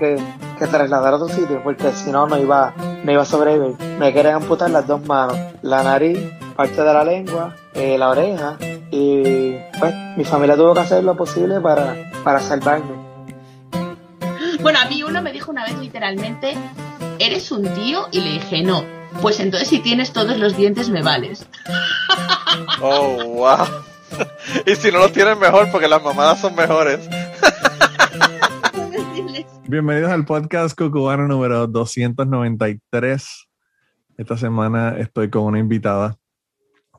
que trasladar a otro sitio porque si no, no iba, no iba a sobrevivir. Me querían amputar las dos manos, la nariz, parte de la lengua, eh, la oreja y pues mi familia tuvo que hacer lo posible para, para salvarme. Bueno, a mí uno me dijo una vez literalmente, ¿eres un tío? Y le dije, no. Pues entonces si tienes todos los dientes me vales. Oh, wow. y si no los tienes mejor, porque las mamadas son mejores. Bienvenidos al podcast Cucubano número 293. Esta semana estoy con una invitada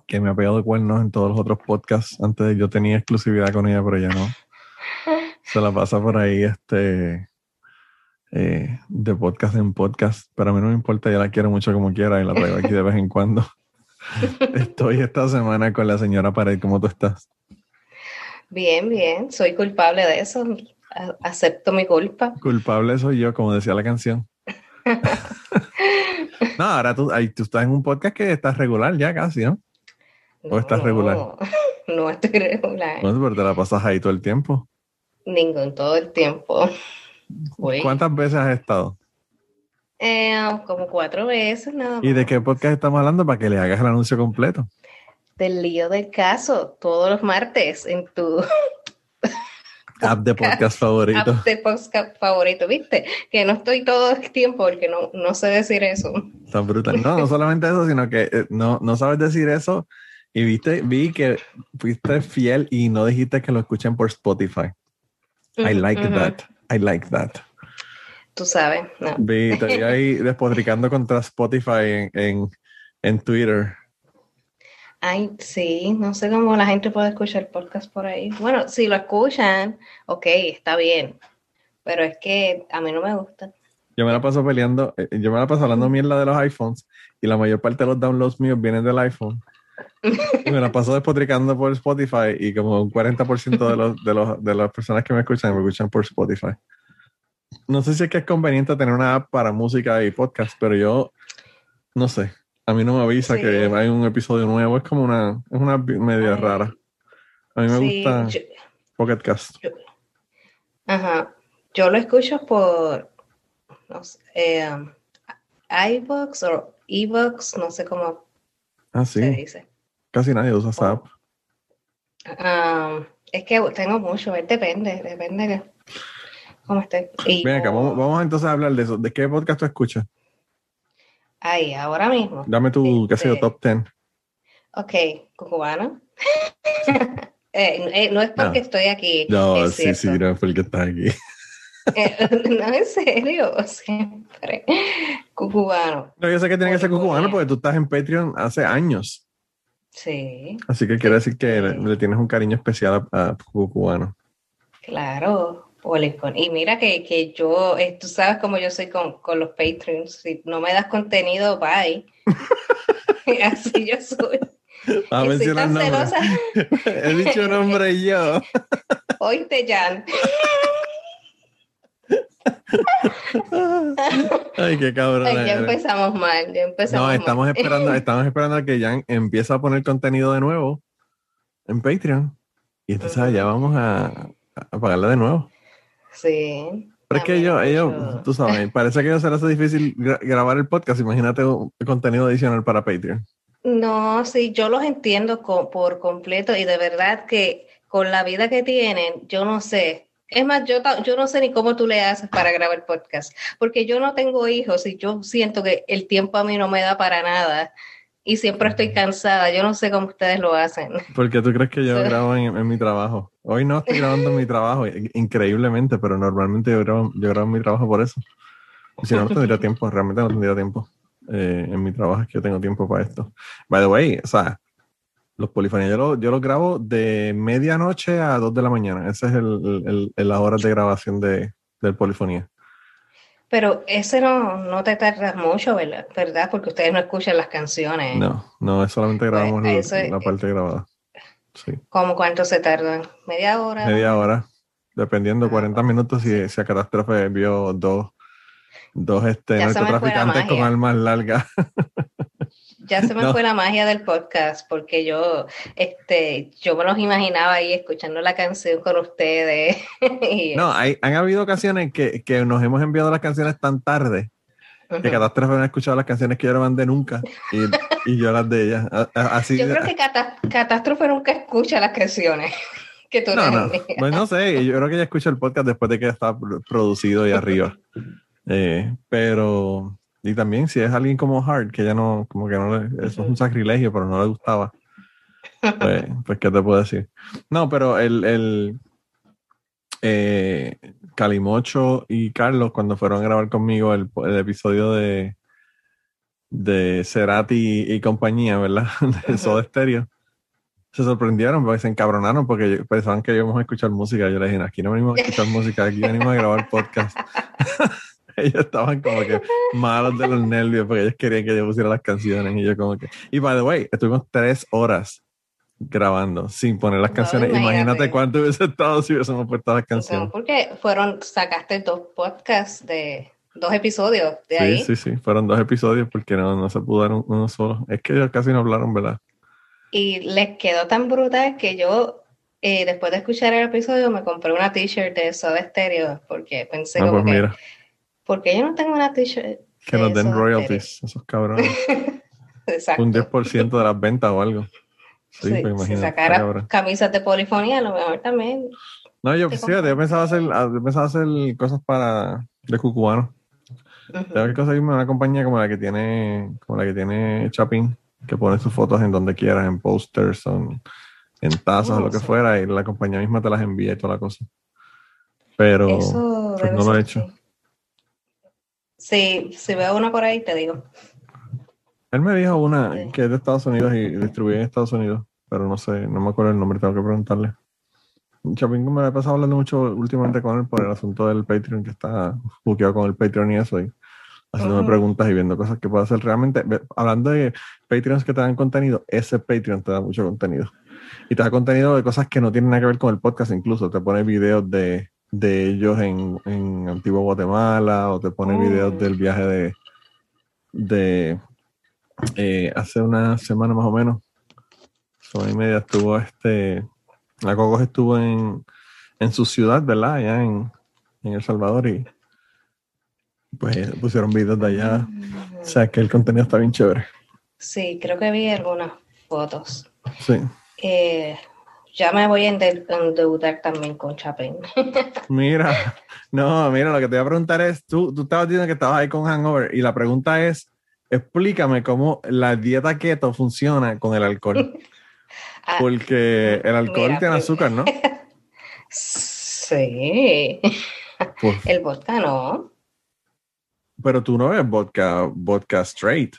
que me ha pegado cuernos en todos los otros podcasts. Antes yo tenía exclusividad con ella, pero ya no. Se la pasa por ahí este eh, de podcast en podcast. Pero a mí no me importa, ya la quiero mucho como quiera y la traigo aquí de vez en cuando. Estoy esta semana con la señora Pared. ¿Cómo tú estás? Bien, bien. Soy culpable de eso. Acepto mi culpa. Culpable soy yo, como decía la canción. no, ahora tú, ahí, tú estás en un podcast que estás regular ya casi, ¿no? ¿O estás regular? No estoy regular. Bueno, pero te la pasas ahí todo el tiempo. Ningún, todo el tiempo. ¿Cuántas veces has estado? Eh, como cuatro veces nada más. ¿Y de qué podcast estamos hablando para que le hagas el anuncio completo? Del lío del caso, todos los martes en tu app de podcast favorito. App de podcast favorito, ¿viste? Que no estoy todo el tiempo porque no, no sé decir eso. Tan brutal. No, no solamente eso, sino que eh, no, no sabes decir eso y viste, vi que fuiste fiel y no dijiste que lo escuchen por Spotify. I like that. I like that. Tú sabes. No. Vi, te vi ahí despotricando contra Spotify en, en, en Twitter. Ay, sí, no sé cómo la gente puede escuchar podcast por ahí. Bueno, si lo escuchan, ok, está bien. Pero es que a mí no me gusta. Yo me la paso peleando, eh, yo me la paso hablando mierda de los iPhones y la mayor parte de los downloads míos vienen del iPhone. Y me la paso despotricando por Spotify y como un 40% de, los, de, los, de las personas que me escuchan me escuchan por Spotify. No sé si es que es conveniente tener una app para música y podcast, pero yo no sé. A mí no me avisa Sí. que hay un episodio nuevo. Es como una, es una media Ay. rara. A mí me Sí, gusta yo- Pocket Cast. Ajá. Yo lo escucho por no sé, eh, iBooks o eBooks, no sé cómo Ah, se dice. Casi nadie usa esa app. Um, es que tengo mucho, depende, depende de cómo esté. Y- Ven acá, vamos, vamos entonces a hablar de eso. ¿De qué podcast tú escuchas? Ahí, ahora mismo. Dame tu, qué sé yo, Este, top 10. Ok, cubano. Eh, eh, no es porque No. estoy aquí. No, es sí, sí, no, porque estás aquí. Eh, no, en serio, siempre. Cubano. No, yo sé que tiene que ser Muy cubano bien. porque tú estás en Patreon hace años. Sí, Así que quiere decir que le, Sí. le tienes un cariño especial a, a cubano. claro. Y mira que, que yo, eh, tú sabes cómo yo soy con, con los Patreons. Si no me das contenido, bye. Así yo soy. A Y mencionar celosa. He dicho nombre yo. Oíste, Jan. Ay, qué cabrón. Ay, ya empezamos mal, ya empezamos No, mal. estamos esperando, estamos esperando a que Jan empiece a poner contenido de nuevo en Patreon. Y entonces Ujú. ya vamos a, a pagarle de nuevo. Sí. Pero es que ellos, ellos, tú sabes, parece que ellos se les hace difícil gra- grabar el podcast. Imagínate un contenido adicional para Patreon. No, sí, yo los entiendo co- por completo y de verdad que con la vida que tienen, yo no sé. Es más, yo, yo no sé ni cómo tú le haces para grabar podcast, porque yo no tengo hijos y yo siento que el tiempo a mí no me da para nada y siempre estoy cansada. Yo no sé cómo ustedes lo hacen. Porque tú crees que yo grabo en, en mi trabajo. Hoy no estoy grabando en mi trabajo, increíblemente, pero normalmente yo grabo, yo grabo en mi trabajo por eso. Y si no, no tendría tiempo, realmente no tendría tiempo. Eh, en mi trabajo es que yo tengo tiempo para esto. By the way, o sea, los polifonías yo los yo los grabo de medianoche a 2 de la mañana. Esa es el, el- el- la hora de grabación de, del polifonía. Pero ese no, no te tardas mucho, ¿verdad? ¿verdad? Porque ustedes no escuchan las canciones. No, no, solamente grabamos Pues, la- eso es- la parte grabada. Sí, ¿Cómo cuánto se tardan? ¿Media hora? media hora. Dependiendo, Ah, 40 minutos si, si a catástrofe vio dos, dos este, narcotraficantes con armas largas. ya se me No. fue la magia del podcast porque yo, este, yo me los imaginaba ahí escuchando la canción con ustedes. Y- No, hay, han habido ocasiones que, que nos hemos enviado las canciones tan tarde que Catástrofe no ha escuchado las canciones que yo le mandé nunca y, y yo las de ella. A- a- Así, Yo creo que Cata- Catástrofe nunca escucha las canciones que tú no, no, pues no sé, yo creo que ella escucha el podcast después de que está pro- producido y arriba. Eh, pero, y también si es alguien como Hart, que ella no, como que no le, eso es un sacrilegio, pero no le gustaba. Pues, pues ¿qué te puedo decir? No, pero el, el eh, Calimocho y Carlos, cuando fueron a grabar conmigo el, el episodio de de Cerati y compañía, ¿verdad? De. Soda Stereo. Se sorprendieron porque se encabronaron porque pensaban que íbamos a escuchar música. Yo les dije, aquí no venimos a escuchar música, aquí venimos a grabar podcast. ellos estaban como que malos de los nervios porque ellos querían que yo pusiera las canciones y yo como que... Y by the way, estuvimos tres horas grabando sin poner las No, canciones. Imagínate, imagínate. cuánto hubiese estado si hubiésemos puesto las No, canciones. porque fueron, sacaste dos podcasts de dos episodios de Sí, ahí. sí, sí. Fueron dos episodios porque no, no se pudo dar un- uno solo. Es que ellos casi no hablaron, ¿verdad? Y les quedó tan brutal que yo, eh, después de escuchar el episodio, me compré una t-shirt de Soda Stereo porque pensé Ah, como pues que, mira, ¿por qué yo no tengo una t-shirt? que nos den royalties, esos cabrones. Exacto. un 10% de las ventas o algo. Sí, Sí, pues si imagínate, sacara camisas de polifonía, a lo mejor también. No, yo, te fíjate, yo pensaba hacer, ah, yo pensaba hacer cosas para de cucubano. Tengo que conseguirme una compañía como la que tiene, como la que tiene Chapin, que pone sus fotos en donde quieras, en posters, en, en tazas, o Oh, lo que sí. fuera, y la compañía misma te las envía y toda la cosa. Pero pues no lo he hecho. Sí, si veo una por ahí, te digo. él me dijo una Sí. que es de Estados Unidos y distribuye en Estados Unidos, pero no sé, no me acuerdo el nombre, tengo que preguntarle. Chapin me ha pasado hablando mucho últimamente con él por el asunto del Patreon, que está buqueado con el Patreon y eso, y haciéndome Ujú. preguntas y viendo cosas que puedo hacer. Realmente, hablando de Patreons que te dan contenido, ese Patreon te da mucho contenido. Y te da contenido de cosas que no tienen nada que ver con el podcast, incluso te pone videos de, de ellos en, en Antigua Guatemala, o te pone Oh. videos del viaje de, de eh, hace una semana más o menos, semana y media estuvo este, la Cocos estuvo en, en su ciudad, ¿verdad? Allá en, en El Salvador y pues pusieron videos de allá. O sea que el contenido está bien chévere. Sí, creo que vi algunas fotos. Sí. Eh, ya me voy a ende- endeudar también con Chapin. Mira, no, mira, lo que te voy a preguntar es, tú, tú estabas diciendo que estabas ahí con Hangover y la pregunta es, explícame cómo la dieta keto funciona con el alcohol. Ah, Porque el alcohol Mira, tiene pues- azúcar, ¿no? sí, Pues, el vodka no. pero tú no ves vodka, vodka straight.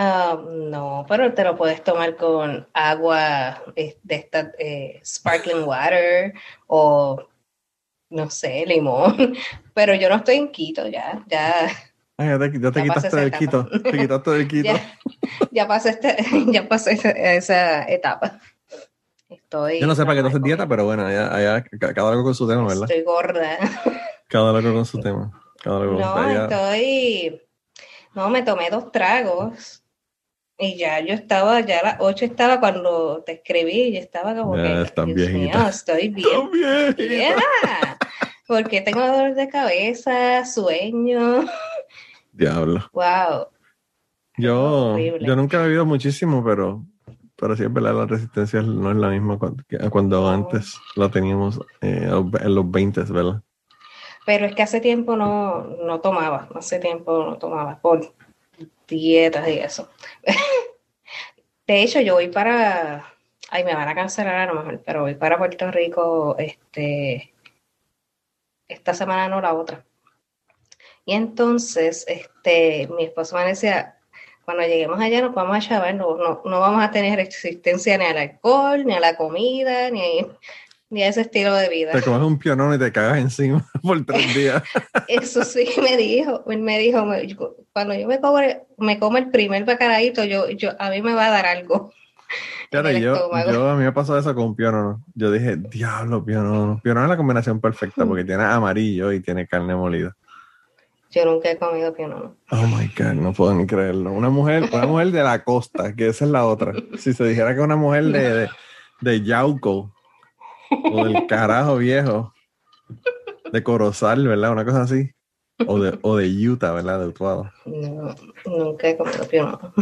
Ah, no, pero te lo puedes tomar con agua eh, de esta eh, sparkling water o no sé, limón. Pero yo no estoy en Quito ya, ya, Ay, ya te, ya Ya quitaste del etapa. quito. Te quitaste del quito. ya, ya pasé este, ya pasé esa, esa etapa. Estoy Yo no sé para qué tú haces dieta, pero bueno, allá, allá ca- cada loco con su tema, ¿verdad? Estoy gorda. Cada loco con su tema. Cada loco No, estoy. No, me tomé dos tragos y ya yo estaba, ya a las 8 estaba cuando te escribí y estaba como Ya que. Dios viejita. estoy bien. Vieja, Porque tengo dolor de cabeza, sueño. Diablo. Wow. Yo, yo nunca he bebido muchísimo, pero, pero sí es verdad, la resistencia no es la misma cuando, que cuando antes la teníamos eh, en los 20, ¿verdad? Pero es que hace tiempo no, no tomaba, hace tiempo no tomaba por dietas y eso. De hecho, yo voy para, ay, me van a cancelar a lo mejor, pero voy para Puerto Rico este, esta semana, no la otra. Y entonces, este, mi esposo me decía, cuando lleguemos allá nos vamos a chavar, no, no, no vamos a tener resistencia ni al alcohol, ni a la comida, ni, ni ese estilo de vida. Te comes un pionón y te cagas encima por tres días. Eso sí me dijo, él me dijo, me- yo- cuando yo me como, me como el primer bacalaíto, yo, yo, a mí me va a dar algo. el yo, a mí me pasó eso con un pionono. Yo dije, diablo, pionono. Pionono es la combinación perfecta porque tiene amarillo y tiene carne molida. Yo nunca he comido pionono. Oh my God, no puedo ni creerlo. Una mujer, una mujer de la costa, que esa es la otra. Si se dijera que una mujer de, de, de Yauco o del carajo viejo, de Corozal, ¿verdad? Una cosa así. O de, o de Utah, ¿verdad? De Utuado. No, nunca he comido pionono.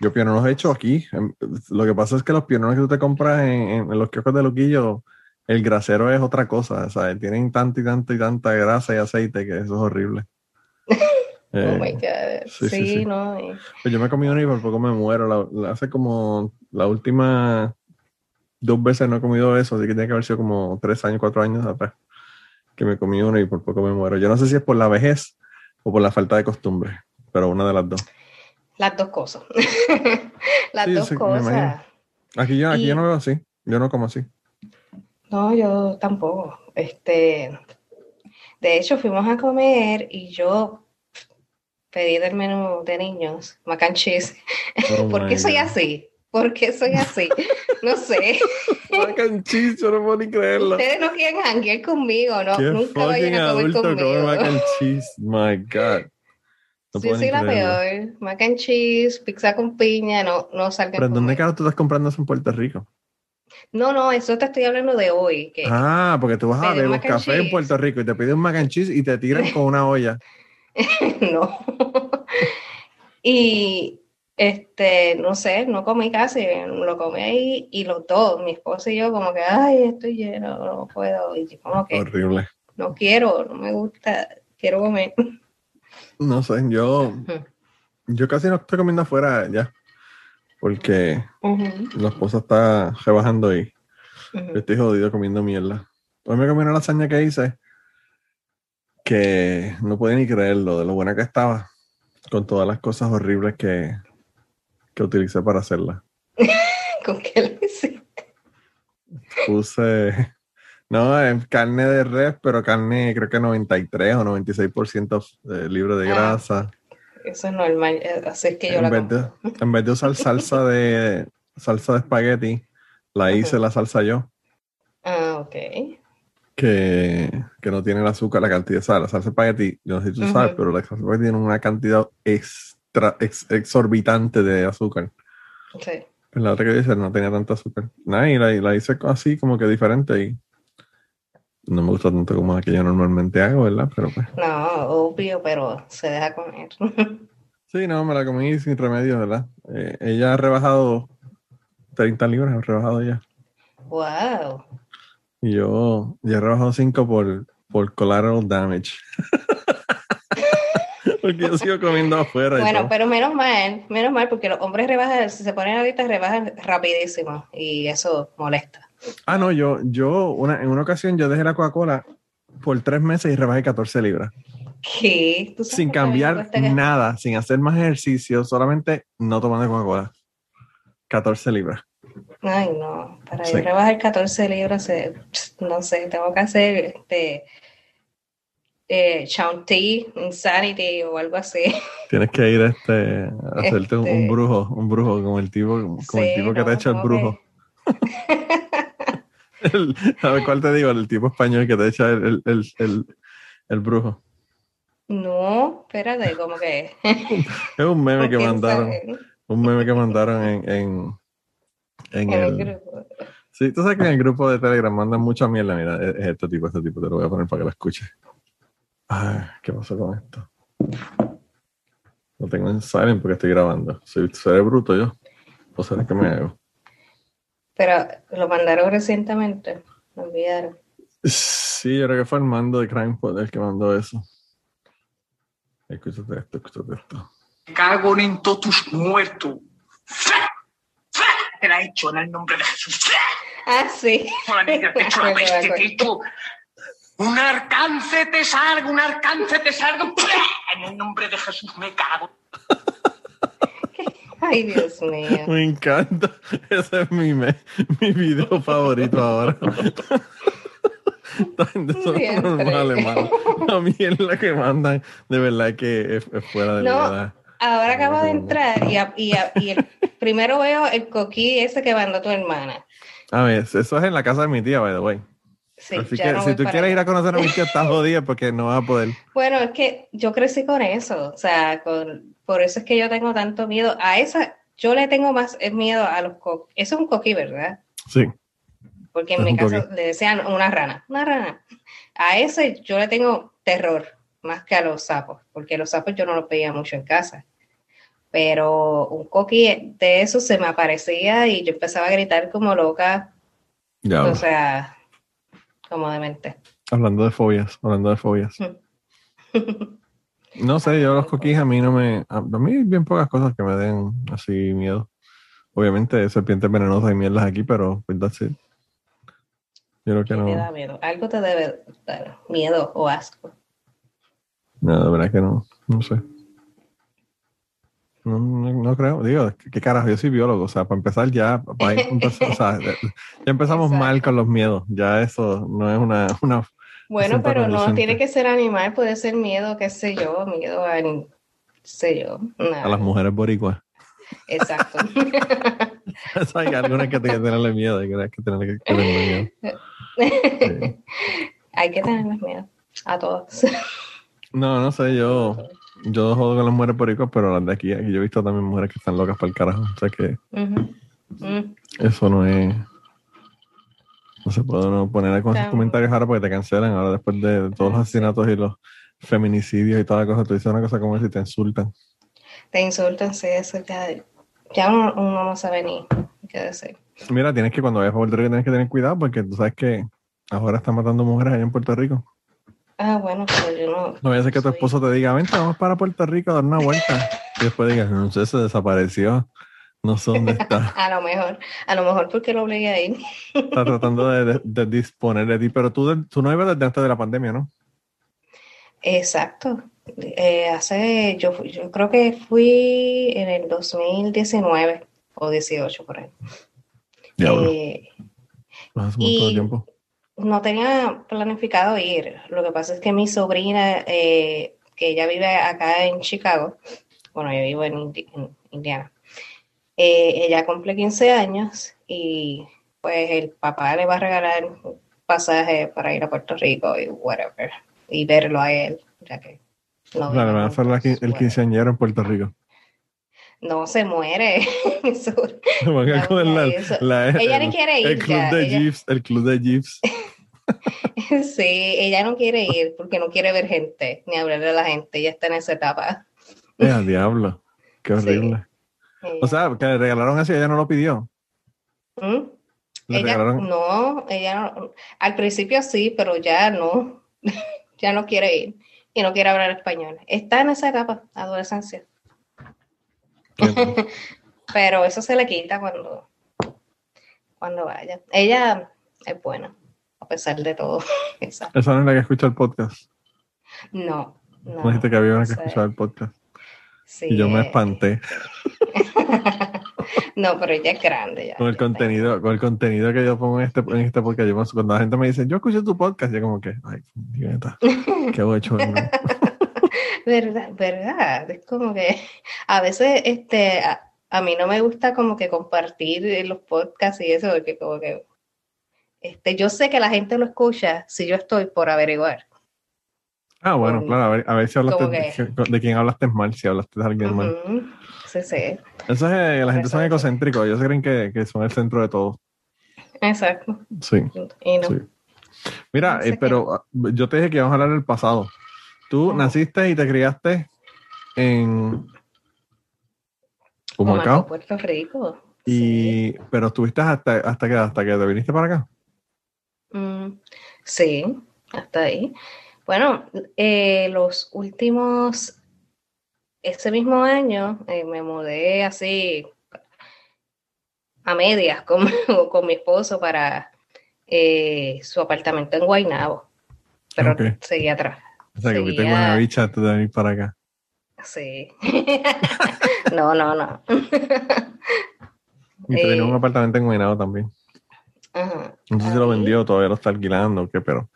Yo piononos he hecho aquí. Em, Lo que pasa es que los piononos que tú te compras en, los kioscos de Luquillo, el grasero es otra cosa. O sea, tienen tanta y tanta y tanta grasa y aceite que eso es horrible. Oh Eh, my God. sí, Sí, sí, sí. no. y- Pues yo me comí uno y por poco me muero. La, la- hace como la última dos veces no he comido eso, así que tiene que haber sido como tres años, cuatro años atrás que me comí uno y por poco me muero. Yo no sé si es por la vejez o por la falta de costumbre, pero una de las dos. Las dos cosas. Las Sí, dos sí, cosas. Aquí yo, aquí Y- yo no veo así. Yo no como así. No, yo tampoco. Este, de hecho, fuimos a comer y yo pedí del menú de niños, mac and cheese. Oh ¿Por qué my soy así? ¿Por qué soy así? No sé. Mac and cheese, yo no puedo ni creerlo. Ustedes no quieren janguear conmigo, ¿no? Qué Nunca vayan a comer come mac conmigo. and cheese. My God. No Sí, soy la peor. Mac and cheese, pizza con piña, no, no salgan Pero ¿en dónde conmigo. carajo tú estás comprando eso en Puerto Rico? No, no, eso te estoy hablando de hoy. Que Ah, porque tú vas a ver un café en. Puerto Rico y te piden un mac and cheese y te tiran con una olla. no. y este, no sé, no comí casi, lo comí ahí y los dos, mi esposo y yo, como que, ay, estoy lleno, no puedo. Y yo como que, Horrible. no quiero, no me gusta, quiero comer. No sé, yo, yo casi no estoy comiendo afuera ya. Porque Ujú, la esposa está rebajando y ujú. yo estoy jodido comiendo mierda. Hoy me comí una lasaña que hice que no pude ni creerlo de lo buena que estaba con todas las cosas horribles que, que utilicé para hacerla. ¿Con qué le hiciste? Puse, no, es carne de res, pero carne creo que 93 o 96% de libre de Ah, grasa. Eso es normal, eh, así es que yo En la vez, de, en vez de usar salsa de salsa de espagueti, la hice la salsa yo, Ah, ok. que, que no tiene el azúcar, la cantidad, o sea, la salsa de espagueti, yo no sé si tú sabes, pero la salsa de espagueti tiene una cantidad extra, ex- exorbitante de azúcar. Sí. Pues la otra que hice no tenía tanto azúcar. Nada, y la, la hice así como que diferente y no me gusta tanto como la que yo normalmente hago, ¿verdad? Pero pues. No, obvio, pero se deja comer. Sí, no, me la comí sin remedio, ¿verdad? Eh, ella ha rebajado 30 libras, ha rebajado ya. wow. Y yo ya he rebajado 5 por, por collateral damage. porque yo sigo comiendo afuera. Bueno, pero menos mal, menos mal, porque los hombres rebajan, si se ponen ahorita, rebajan rapidísimo y eso molesta. Ah, no, yo, yo una, en una ocasión yo dejé la Coca-Cola por 3 meses y rebajé 14 libras. ¿Qué? ¿Tú sabes Sin cambiar que- nada, sin hacer más ejercicio, solamente no tomando Coca-Cola. 14 libras. Ay, no, para Sí. yo rebajar 14 libras, eh, no sé, tengo que hacer este eh, Chanty, Insanity o algo así. Tienes que ir este, a hacerte un, un Este- brujo, un brujo, como el tipo, como el tipo que te no, echa el brujo. El- ¿Sabes cuál te digo? El tipo español que te echa el, el, el, el- el brujo. No, espérate, como que. Es un meme que ¿por qué mandaron. saben? Un meme que mandaron en, en, en En el grupo. Sí, tú sabes que en el grupo de Telegram mandan mucha mierda. Mira, es, es este tipo, este tipo. Te lo voy a poner para que lo escuches. Ay, ¿qué pasó con esto? Lo tengo en silent porque estoy grabando. Soy, seré bruto yo. O será que me hago. Pero lo mandaron recientemente, lo enviaron. Sí, yo creo que fue el mando de CrimePod el que mandó eso. Escúchate esto, escúchate esto. cago en todos tus muertos. Te la he hecho en el nombre de Jesús. Ah, sí. Te he hecho la peste, te he hecho. Un arcance te salga, un arcance te salga. En el nombre de Jesús me cago. Ay, Dios mío. Me encanta. Ese es mi, me- mi video favorito ahora. Esta gente son Siempre. normales, mano. La que mandan, de verdad que es, es fuera de No. la edad. Ahora acabo de entrar y, a- y, a- y el, primero veo el coquí ese que mandó tu hermana. A ver, eso es en la casa de mi tía, by the way. Sí, Así que no si tú quieres allá. ir a conocer a mi tía, estás jodida porque no vas a poder. Bueno, es que yo crecí con eso, o sea, con, por eso es que yo tengo tanto miedo. A esa, yo le tengo más eh, miedo a los coquis. Eso es un coquí, ¿verdad? Sí. Porque en Es mi un casa coquí. le decían una rana, una rana. A ese yo le tengo terror, más que a los sapos, porque los sapos yo no los veía mucho en casa. Pero un coquí de eso se me aparecía y yo empezaba a gritar como loca, Ya. o sea, Hablando de fobias, hablando de fobias. No sé, yo los coquís a mí no me. A mí hay bien pocas cosas que me den así miedo. Obviamente, serpientes venenosas y mierdas aquí, pero pues that's it. Yo creo que ¿Qué te da no. miedo? Algo te debe dar miedo o asco. No, de verdad que no. No sé. No, no, no creo. Digo, ¿qué, carajo? Yo soy biólogo. O sea, para empezar ya, para ir- empezar- o sea, ya empezamos mal con los miedos. Ya eso no es una. una Bueno, pero no tiene que ser animal, puede ser miedo, qué sé yo, miedo a, qué sé yo. nada. a las mujeres boricuas. Exacto. Hay algunas que tienen que tenerle miedo. Hay que tenerle que tenerle miedo. Sí. Hay que tenerles miedo a todos. No, no sé, yo, yo jodo con las mujeres boricuas, pero las de aquí, aquí yo he visto también mujeres que están locas para el carajo. O sea que eso no es. No se puede uno poner con esos comentarios ahora porque te cancelan. Ahora, después de todos los Ah, asesinatos y los feminicidios y toda la cosa, tú dices una cosa como esa y te insultan. Te insultan, sí, eso ya, ya uno, uno no sabe ni qué decir. Mira, tienes que, cuando vayas a Puerto Rico, tienes que tener cuidado porque tú sabes que ahora están matando mujeres allá en Puerto Rico. Ah, bueno, pero yo no. No vaya a ser que tu soy- esposo te diga, vente, vamos para Puerto Rico a dar una vuelta. Y después digas, no sé, se desapareció. No sé dónde está. A lo mejor, a lo mejor porque lo obligué a ir. Está tratando de, de- de disponer de ti, pero tú, tú no ibas desde antes de la pandemia, ¿no? Exacto. Eh, hace, yo, yo creo que fui en el 2019 o 18 por ahí. Diablo, Eh, hace un montón de tiempo. No tenía planificado ir. Lo que pasa es que mi sobrina, eh, que ella vive acá en Chicago, bueno, yo vivo en, Indi- en Indiana, eh, ella cumple 15 años y pues el papá le va a regalar un pasaje para ir a Puerto Rico y whatever, y verlo a él, ya que no Claro, van a hacer la el quinceañero en Puerto Rico. No se muere. Eso- la- ella el, no quiere ir el club ya, de ella- el club de Jeeves. Sí, ella no quiere ir porque no quiere ver gente, ni hablarle a la gente, ella está en esa etapa. Eh, al diablo, qué Sí. horrible. O sea, que le regalaron eso y ella no lo pidió. ¿Mm? Ella regalaron, no, ella no, al principio sí, pero ya no, ya no quiere ir y no quiere hablar español. Está en esa etapa, adolescencia, pero eso se le quita cuando, cuando vaya. Ella es buena, pesar de todo. Esa- esa no es la que escucha el podcast. No, no. Dijiste que había una que escuchaba el podcast. sí, Y yo me eh, espanté no, pero ella es grande ya. con el contenido, con el contenido que yo pongo en este, en este podcast. Yo, cuando la gente me dice, yo escucho tu podcast, yo como que, ay, neta, qué bocho. Verdad, verdad. Es como que a veces este a, a mí no me gusta como que compartir los podcasts y eso, porque como que este, yo sé que la gente lo escucha si yo estoy por averiguar. Ah, bueno, Con- claro, a ver, a ver si hablaste de, quién hablaste mal, si hablaste de alguien mal. Sí, sí, Eso es, eh, la gente Eso son es. egocéntricos, ellos creen que, que son el centro de todo. exacto. Sí, Y no. sí. Mira, No sé eh, pero ah, yo te dije que íbamos a hablar del pasado. Tú naciste y te criaste en Humacao, Puerto Rico. Sí. y, pero estuviste hasta, hasta, que, hasta que te viniste para acá. Mm, sí, hasta ahí. Bueno, eh, los últimos, ese mismo año eh, me mudé así a medias con, con mi esposo para eh, su apartamento en Guaynabo, pero Ok. seguía atrás. O sea, que fuiste Seguía- una bicha antes de venir para acá. Sí. No, no, no. Y te tenía un apartamento en Guaynabo también. Ajá. No sé si lo Ahí. vendió todavía lo está alquilando o qué, pero...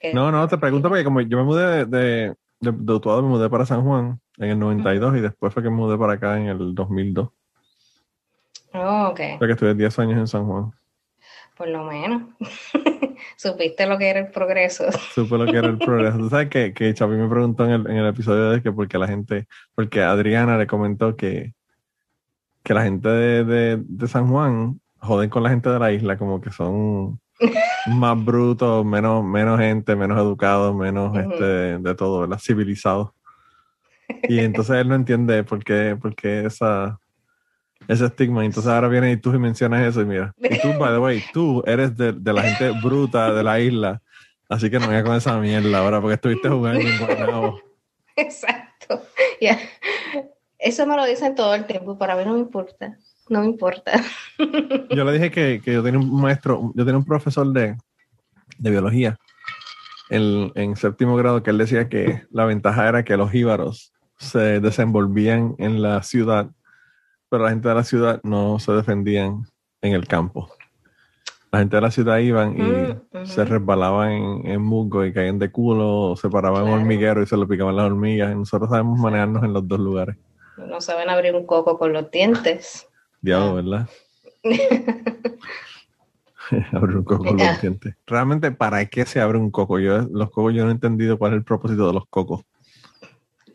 Que- No, no, te pregunto porque como yo me mudé de, de, de, de Utuado, me mudé para San Juan en el 92 y después fue que me mudé para acá en el 2002. Oh, ok. O sea que estuve 10 años en San Juan. Por lo menos. Supiste lo que era el progreso. Supe lo que era el progreso. Tú sabes que, que Chapi me preguntó en el, en el episodio de que porque la gente, porque Adriana le comentó que, que la gente de, de, de San Juan joden con la gente de la isla, como que son más brutos, menos, menos gente, menos educados, menos este, de todo, ¿verdad? Civilizados. Y entonces él no entiende por qué, por qué esa, ese estigma. Entonces ahora vienes y tú y mencionas eso y mira. Y tú, by the way, tú eres de, de la gente bruta de la isla. Así que no vengas con esa mierda ahora porque estuviste jugando en. Exacto. Ya. Eso me lo dicen todo el tiempo, para mí no me importa. No me importa. Yo le dije que, que yo tenía un maestro, yo tenía un profesor de, de biología en, en séptimo grado que él decía que la ventaja era que los jíbaros se desenvolvían en la ciudad, pero la gente de la ciudad no se defendían en el campo. La gente de la ciudad iban y Mm, se resbalaban en, en musgo y caían de culo, o se paraban en hormiguero y se lo picaban las hormigas. Y nosotros sabemos manejarnos en los dos lugares. No saben abrir un coco con los dientes. Diablo, ¿verdad? Abrir un coco con los dientes. Realmente, ¿para qué se abre un coco? Yo, los cocos, yo no he entendido cuál es el propósito de los cocos.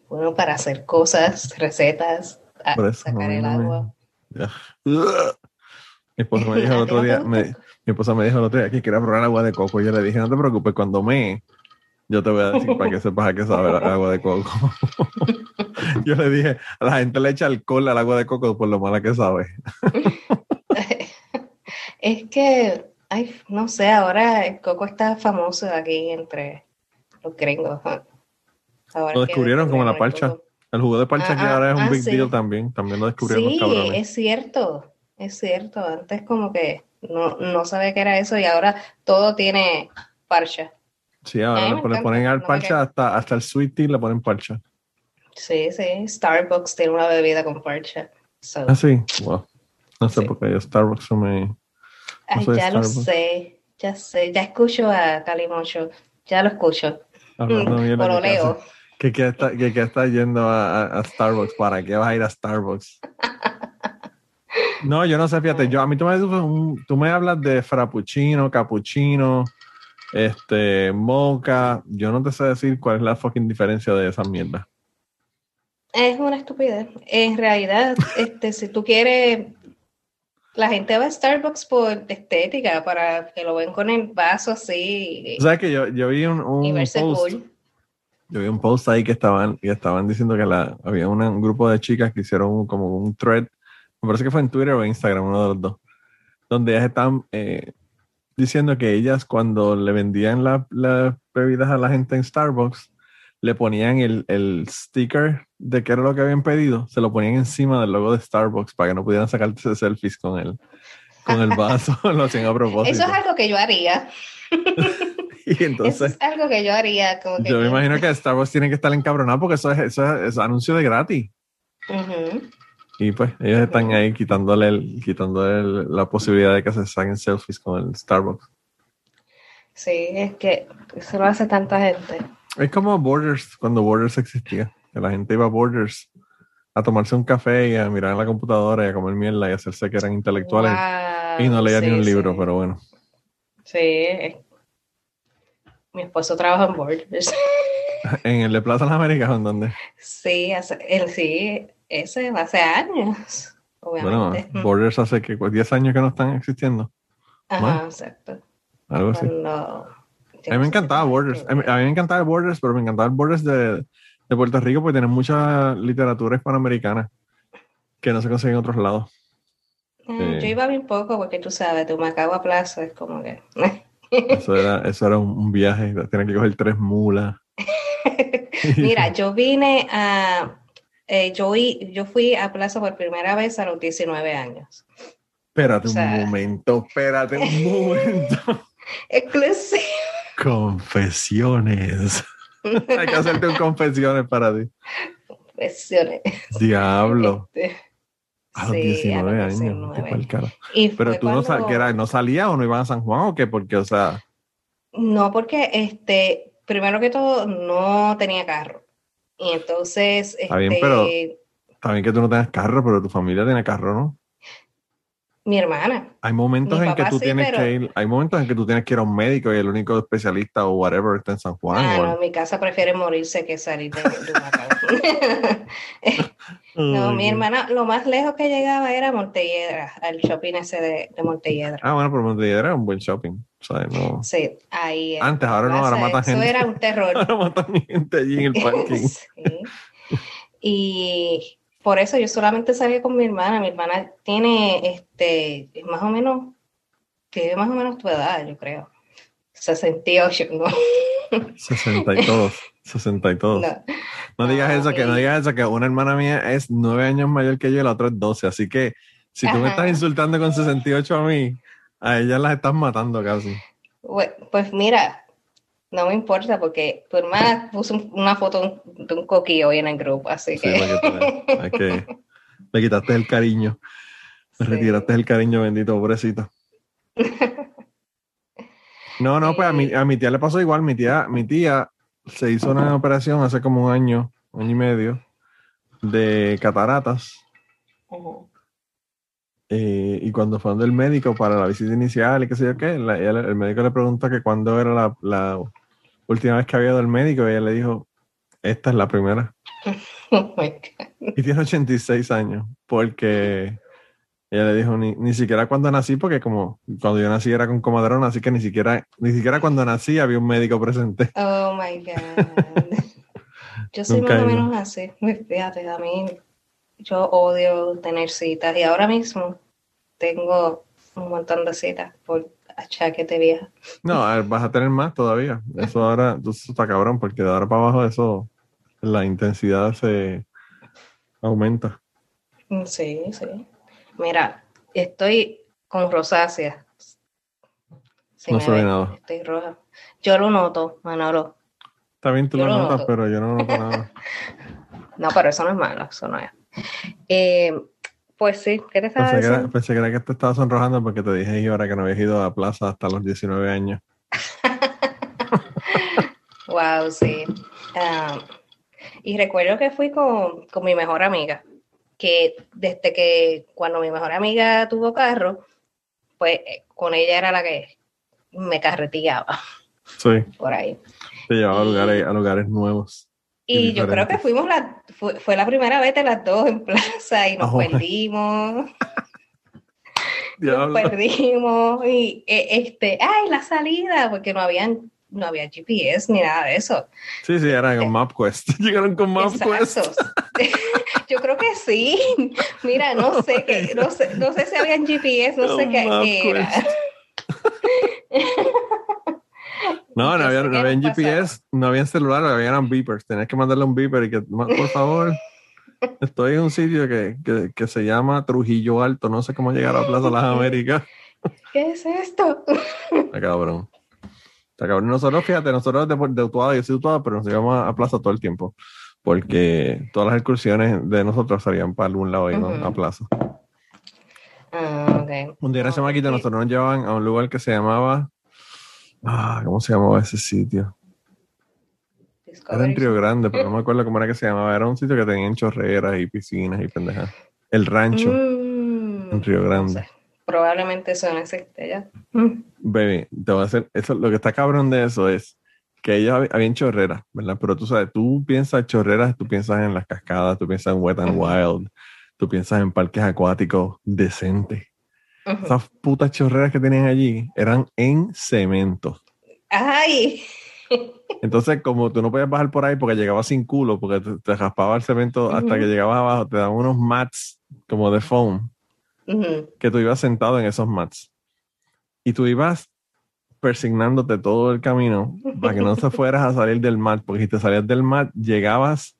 Bueno, para hacer cosas, recetas, a- Por eso, sacar no, el agua. Mi esposa me dijo el otro día, me- mi esposa me dijo el otro día que quería probar agua de coco. Yo le dije, no te preocupes, cuando me, yo te voy a decir para que sepas a qué sabe el agua de coco. yo le dije, a la gente le echa alcohol al agua de coco por lo mala que sabe. Es que, ay, no sé, ahora el coco está famoso aquí entre los gringos. ¿ah? Ahora Lo que descubrieron como la parcha. coco. El jugo de parcha Ah, que ahora es un ah, big sí. deal también. También lo descubrieron Sí, los cabrones. es cierto, es cierto. Antes como que no, no sabía que era eso y ahora todo tiene parcha. Sí, ahora le, ponen al no parcha quejo. hasta, hasta el sweet tea le ponen parcha. Sí, sí. Starbucks tiene una bebida con parcha. So, Ah, sí. Wow. No sé Sí. por qué yo Starbucks no me. ay, ya lo sé, ya sé. Ya escucho a Calimocho. Ya lo escucho. Hablando o lo leo. ¿Qué, qué está, qué- qué está yendo a, Starbucks? ¿Para qué vas a ir a Starbucks? No, yo no sé, fíjate, yo, a mí tú me, un- tú me hablas de frappuccino, cappuccino, este, mocha, yo no te sé decir cuál es la fucking diferencia de esas mierdas. Es una estupidez. En realidad, este, si tú quieres, la gente va a Starbucks por estética, para que lo ven con el vaso así O sea que yo, yo vi un, un y post, cool. yo vi un post ahí que estaban, que estaban diciendo que la, había una- un grupo de chicas que hicieron como un thread, me parece que fue en Twitter o Instagram, uno de los dos, donde ellas estaban eh, diciendo que ellas cuando le vendían la- las bebidas a la gente en Starbucks, le ponían el, el sticker de qué era lo que habían pedido, se lo ponían encima del logo de Starbucks para que no pudieran sacarse selfies con el, con el vaso, lo hacían a propósito. Eso es algo que yo haría. y Eso entonces... es algo que yo haría. Como que Yo me imagino que Starbucks tiene que estar encabronado porque eso es, eso es, es anuncio de gratis. Ujú. Y pues ellos están ahí quitándole, el- quitándole el- la posibilidad de que se saquen selfies con el Starbucks. Sí, es que eso lo hace tanta gente. Es como Borders, cuando Borders existía. Que la gente iba a Borders a tomarse un café y a mirar en la computadora y a comer mierda y hacerse que eran intelectuales. Wow, y no leían ni sí, un libro, sí. pero bueno. Sí. Mi esposo trabaja en Borders. En el de Plaza Las Américas, ¿en dónde? Sí, él sí, ese hace años, Bueno, obviamente. Borders hace que 10 años que no están existiendo. Ajá, bueno. exacto. Algo así. Cuando- A mí me encantaba Borders. A mí, a mí me eantaba el Borders, pero me encantaba el Borders de, de Puerto Rico porque tiene mucha literatura hispanoamericana que no se consigue en otros lados. Eh, Sí. Yo iba bien poco porque tú sabes, tu Macagua Plaza es como que... Eso era, eso era un, un viaje, tener que coger tres mulas. Mira, yo vine a... eh, yo, yo fui a Plaza por primera vez a los 19 años. Espérate O sea- un momento, espérate un momento. Exclusivo. Confesiones. Hay que hacerte un confesiones para ti. Versiones. Diablo. Este, A los sí, 19 a los años. 19. qué pa'l cara. y Pero tú no, cuando- que era, no salías o no ibas a San Juan o qué? Porque, o sea, No, porque este, primero que todo, no tenía carro. Y entonces, Está bien, este, pero- está bien que tú no tengas carro, pero tu familia tiene carro, ¿no? Mi hermana. Hay momentos Mi en que tú sí, tienes pero- que ir, hay momentos en que tú tienes que ir a un médico y el único especialista o whatever está en San Juan. Ah, o- no, mi casa prefiere morirse que salir de, de Humacao. No, mi hermana, lo más lejos que llegaba era Montelledra, al shopping ese de, de Montelledra. Ah, bueno, pero Montelledra era un buen shopping. ¿Sabes? No. Sí, ahí. Antes, ahora no, ahora matan Eso gente. era un terror. Ahora matan gente allí en el parking. Sí. Y por eso yo solamente salía con mi hermana. Mi hermana tiene, este, más o menos, tiene más o menos tu edad, yo creo. 68, ¿no? 60 y todos. 60 y todos. no. No digas Ah, eso, que no digas eso, que una hermana mía es nueve años mayor que yo y la otra es 12. Así que si tú me Ajá. estás insultando con 68 a mí, a ellas las estás matando casi. Bue- Pues mira, no me importa porque tu hermana puso un- una foto de un coquillo hoy en el grupo, así Sí, que. para que te veas. Es que le quitaste el cariño. Sí. retiraste el cariño, bendito, pobrecito. No, no, pues a mi, a mi tía le pasó igual. Mi tía, mi tía se hizo una operación hace como un año, año y medio, de cataratas. Ujú. Eh, y cuando fue del médico para la visita inicial y qué sé yo qué, la- ella- el médico le preguntó que cuándo era la, la última vez que había ido al médico y ella le dijo, esta es la primera. Oh. Y tiene 86 años, porque ella le dijo, ni, ni siquiera cuando nací, porque como cuando yo nací era con comadrona, así que ni siquiera, ni siquiera cuando nací había un médico presente. Oh my God. Yo soy Nunca más o menos así. Fíjate, a mí, yo odio tener citas y ahora mismo tengo un montón de citas por achaque de vieja. No, a ver, vas a tener más todavía. Eso ahora, eso está cabrón, porque de ahora para abajo eso, la intensidad se aumenta. Sí, sí. Mira, estoy con rosácea. Si No se ve nada. Estoy roja. Yo lo noto, Manolo. Está bien, tú Yo lo lo notas, noto. pero yo no noto nada. No, pero eso no es malo, eso no es. Eh, pues sí, ¿qué te Pensé que, era, pensé que era que te estaba sonrojando porque te dije ahora que no habías ido a la plaza hasta los 19 años. Wow, sí. Ah, y recuerdo que fui con, con mi mejor amiga, que desde que cuando mi mejor amiga tuvo carro, pues eh, con ella era la que me carreteaba Sí, por ahí. te llevaba a lugares, a lugares nuevos. Y yo creo que fuimos la, fue, fue la primera vez de las dos en plaza y nos Oh. perdimos, nos perdimos y eh, este, ay, la salida, porque no habían, no había GPS ni nada de eso. Sí, sí, era con MapQuest. Llegaron con MapQuest. Yo creo que sí. Mira, no sé qué, no sé, no sé si habían GPS, no sé Con qué era. No, no había, no había GPS, no había celular, habían beepers. Tenías que mandarle un beeper y que, "Ma- por favor, estoy en un sitio que, que, que se llama Trujillo Alto, no sé cómo llegar a la Plaza de las Américas. ¿Qué es esto? Está cabrón. Está cabrón. Nosotros, fíjate, nosotros de, de Utuado, yo soy de Utuado, pero nos íbamos a, a Plaza todo el tiempo. Porque todas las excursiones de nosotros salían para algún lado y no a Plaza. Ah, ok. Un día era chamaquito, sí. nosotros nos llevaban a un lugar que se llamaba. Ah, ¿cómo se llamaba ese sitio? Era en Río Grande, pero no me acuerdo cómo era que se llamaba. Era un sitio que tenían chorreras y piscinas y pendejas. El rancho Mm, en Río no Grande. sé. Probablemente eso no existe ya. Mm. Baby, te voy a hacer. Eso, lo que está cabrón de eso es que ellos hab- habían chorreras, ¿verdad? Pero tú sabes, tú piensas chorreras, tú piensas en las cascadas, tú piensas en Wet and. Wild, tú piensas en parques acuáticos decentes. Ujú. Esas putas chorreras que tenían allí eran en cemento. Ay, Entonces, como tú no podías bajar por ahí porque llegabas sin culo, porque te, te raspaba el cemento hasta Ujú. que llegabas abajo, te daban unos mats como de foam Ujú. que tú ibas sentado en esos mats. Y tú ibas persignándote todo el camino para que no te fueras a salir del mat, porque si te salías del mat, llegabas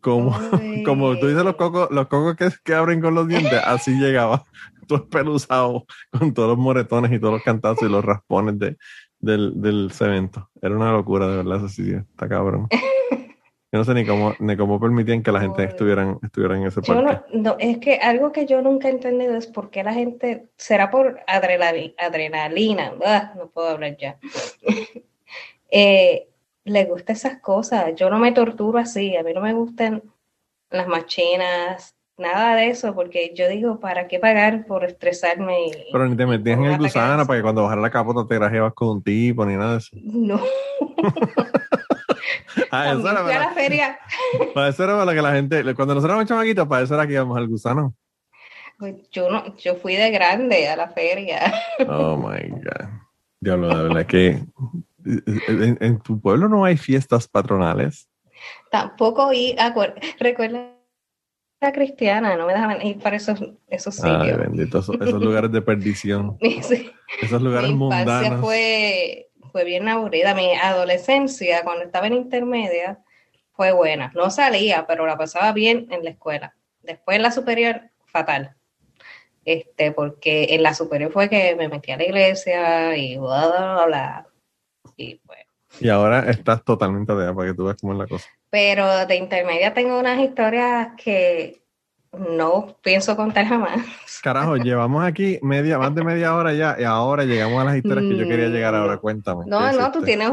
como, Ay. como tú dices los cocos, los cocos que, que abren con los dientes, así llegabas, todo espeluzado, con todos los moretones y todos los cantazos y los raspones de, del, del cemento. Era una locura, de verdad, ese sitio. Está cabrón. Yo no sé ni cómo, ni cómo permitían que la gente estuvieran, estuviera en ese parque. no, no, es que algo que yo nunca he entendido es por qué la gente, será por adrenali- adrenalina, ah, no puedo hablar ya, Eh, le gusta esas cosas. Yo no me torturo así, a mí no me gustan las machinas, nada de eso, porque yo digo, ¿para qué pagar por estresarme? y- Pero ni te metías en el gusano para que cuando bajara la capota te grajeabas con un tipo ni nada de eso. No, Ah, eso también era fui a la para, feria. para eso era para que la gente, cuando nosotros éramos chamaquitos, para eso era que íbamos al gusano. Pues yo no, yo fui de grande a la feria. Oh my God. Diablo, de verdad que en, en tu pueblo no hay fiestas patronales. Tampoco y recuerda la cristiana, no me dejaban ir para esos, esos Ay, sitios. bendito, esos, esos lugares de perdición, Sí. esos lugares mi mundanos. fue, fue bien aburrida. Mi adolescencia, cuando estaba en intermedia, fue buena. No salía, pero la pasaba bien en la escuela. Después en la superior, fatal. Este, porque en la superior fue que me metí a la iglesia y bla, bla, bla. Y pues. Y ahora estás totalmente de para que tú veas cómo es la cosa. Pero de intermedia tengo unas historias que no pienso contar jamás. Carajo, llevamos aquí media, más de media hora ya y ahora llegamos a las historias que yo quería llegar ahora. Cuéntame. No, ¿qué no, tú tienes,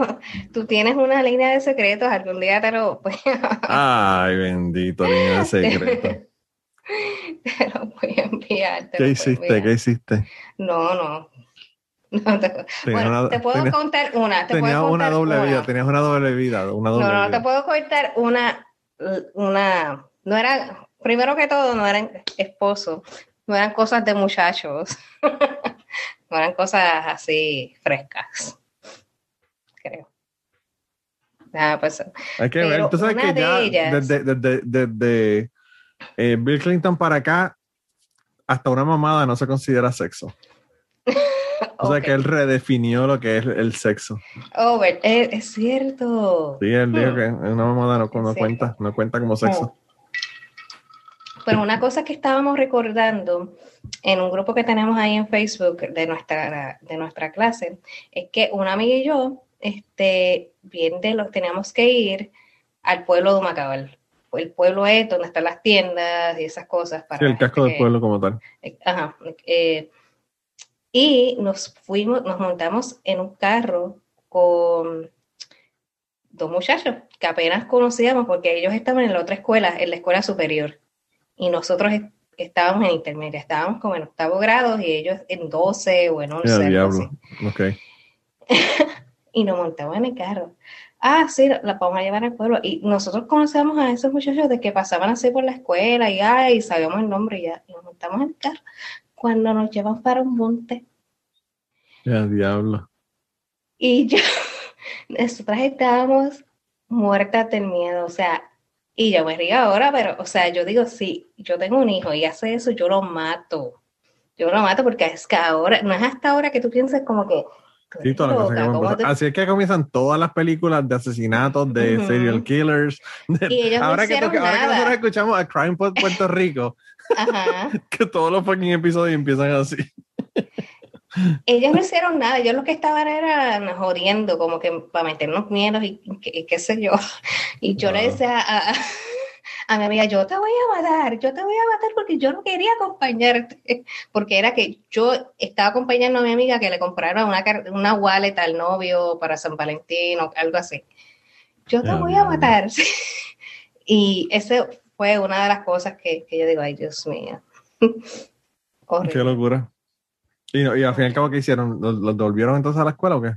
tú tienes una línea de secretos, algún día te lo, pues, Ay, bendito niño de secreto. te lo voy a enviar. ¿Qué voy a hiciste? enviar. ¿Qué hiciste? No, no. No te, bueno, una- te puedo contar una. Te Tenías una doble una. vida, tenías una doble vida, una doble No, no, vida. te puedo contar una, una, no era, primero que todo, no eran esposos, no eran cosas de muchachos, no eran cosas así frescas, creo. Ah, pues, Hay que ver, tú sabes que de ya ellas- desde, desde, desde, eh, Bill Clinton para acá, hasta una mamada no se considera sexo. O sea que él redefinió lo que es el sexo. Oh, ver- es, es cierto. Sí, él dijo Hmm. que una mamada no, no cuenta, no cuenta como sexo. Pero una cosa que estábamos recordando en un grupo que tenemos ahí en Facebook de nuestra, de nuestra clase es que una amiga y yo, este, bien de los teníamos que ir al pueblo de Humacabal. El pueblo es donde están las tiendas y esas cosas. Para Sí, el casco gente del pueblo como tal. eh, Ajá. eh, y nos fuimos, nos montamos en un carro con dos muchachos que apenas conocíamos porque ellos estaban en la otra escuela, en la escuela superior. Y nosotros est- estábamos en intermedia, estábamos como en octavo grado y ellos en 12 o en 11. Mira, algo diablo. así. Ok. Y nos montamos en el carro. Ah, sí, la vamos a llevar al pueblo. Y nosotros conocíamos a esos muchachos de que pasaban así por la escuela y, ay, sabíamos el nombre y ya. Y nos montamos en el carro. Cuando nos llevan para un monte. Ya, diablo. Y yo, nosotras estábamos muertas del miedo, o sea, y yo me río ahora, pero, o sea, yo digo, si yo tengo un hijo y hace eso, yo lo mato. Yo lo mato porque es que ahora, no es hasta ahora que tú piensas como que... Sí, todas las cosas que loca, van ¿cómo pasando. tú- Así es que comienzan todas las películas de asesinatos, de serial killers. de- Y ellos no ahora, que, hicieron toca- ahora que nosotros escuchamos a Crime Pod Puerto Rico, Ajá. que todos los fucking episodios empiezan así. Ellos no hicieron nada, ellos lo que estaban era jodiendo, como que para meternos miedos y, y qué, y qué sé yo. Y yo le decía a, a- a mi amiga, yo te voy a matar, yo te voy a matar porque yo no quería acompañarte. Porque era que yo estaba acompañando a mi amiga que le comprara una, una wallet al novio para San Valentín o algo así. Yo te voy a matar. Y ese fue una de las cosas que, que yo digo, ay Dios mío. Qué locura. Y, no- y al fin y al cabo, ¿qué hicieron? ¿Los, los devolvieron entonces a la escuela o qué?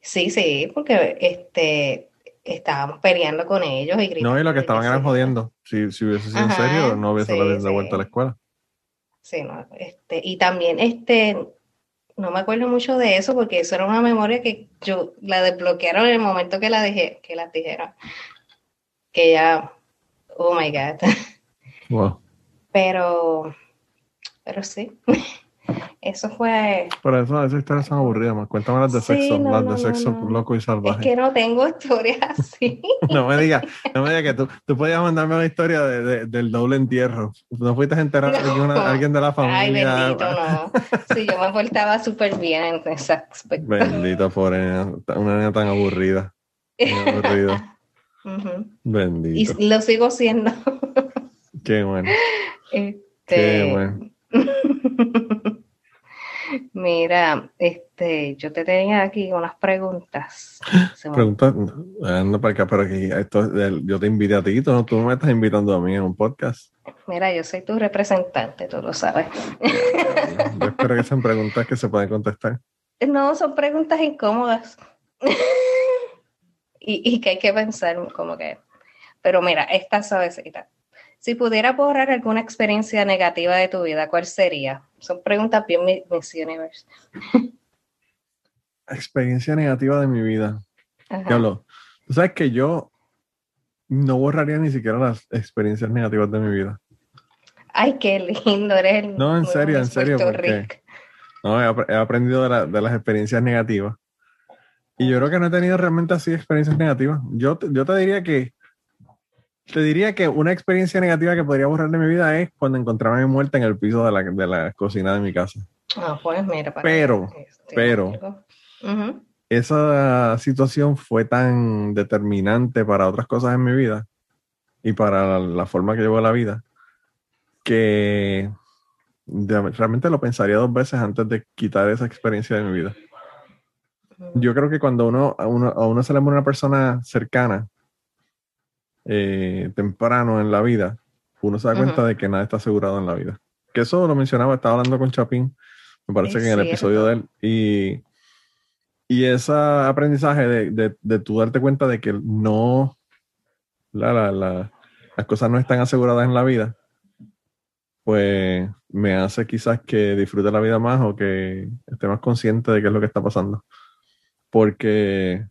Sí, sí, porque este estábamos peleando con ellos y gritando. No, y lo que estaban sí. eran jodiendo. Si, si hubiese sido en serio, no hubiese sí, vuelta a la escuela. Sí, no, este, y también este, no me acuerdo mucho de eso porque eso era una memoria que yo la desbloquearon en el momento que la dije, que las dijeron. Que ya, oh my God. Wow. Pero, pero sí. Eso fue. Pero eso, esas historias son aburridas, más. Cuéntame las de Sí, sexo, no, las no, de sexo no. loco y Es salvaje. que no tengo historias así. No me digas, no me digas que tú, tú podías mandarme una historia de, de- del doble entierro. ¿No fuiste a enterar a alguien, de la familia? Ay, bendito, no. Sí, yo me portaba súper bien en ese aspecto. Bendito, pobre una nena tan aburrida. Aburrida. Ujú. Bendito. Y lo sigo siendo. Qué bueno. Este, Qué bueno. Mira, este, yo te tenía aquí unas preguntas. Se me- Pregunta, anda para acá, para aquí. Esto, yo te invité a ti, tú, no- me estás invitando a mí en un podcast. Mira, yo soy tu representante, tú lo sabes. Yo espero que sean preguntas que se pueden contestar. No, son preguntas incómodas. y, y que hay que pensar como que... Pero mira, esta suavecita. Si pudieras borrar alguna experiencia negativa de tu vida, ¿cuál sería? Son preguntas bien mi- Miss Universe. Experiencia negativa de mi vida. Ajá. Diablo, tú sabes que yo no borraría ni siquiera las experiencias negativas de mi vida. Ay, qué lindo, eres el No, en serio, en serio, porque-. No, he, he aprendido de, la- de las experiencias negativas. Y yo creo que no he tenido realmente así experiencias negativas. Yo, yo te diría que te diría que una experiencia negativa que podría borrar de mi vida es cuando encontrarme muerta en el piso de la, de la cocina de mi casa. Ah, pues mira, para Pero, sí, pero- Esa situación fue tan determinante para otras cosas en mi vida y para la, la forma que llevo la vida que realmente lo pensaría dos veces antes de quitar esa experiencia de mi vida. Yo creo que cuando uno, a, uno, a uno se le muere una persona cercana, eh, temprano en la vida, uno se da cuenta de que nada está asegurado en la vida. Que eso lo mencionaba, estaba hablando con Chapín, me parece Es que en el cierto. episodio de él, y, y ese aprendizaje de, de, de tú darte cuenta de que no, la, la, la- las cosas no están aseguradas en la vida, pues me hace quizás que disfrute la vida más o que esté más consciente de qué es lo que está pasando. Porque,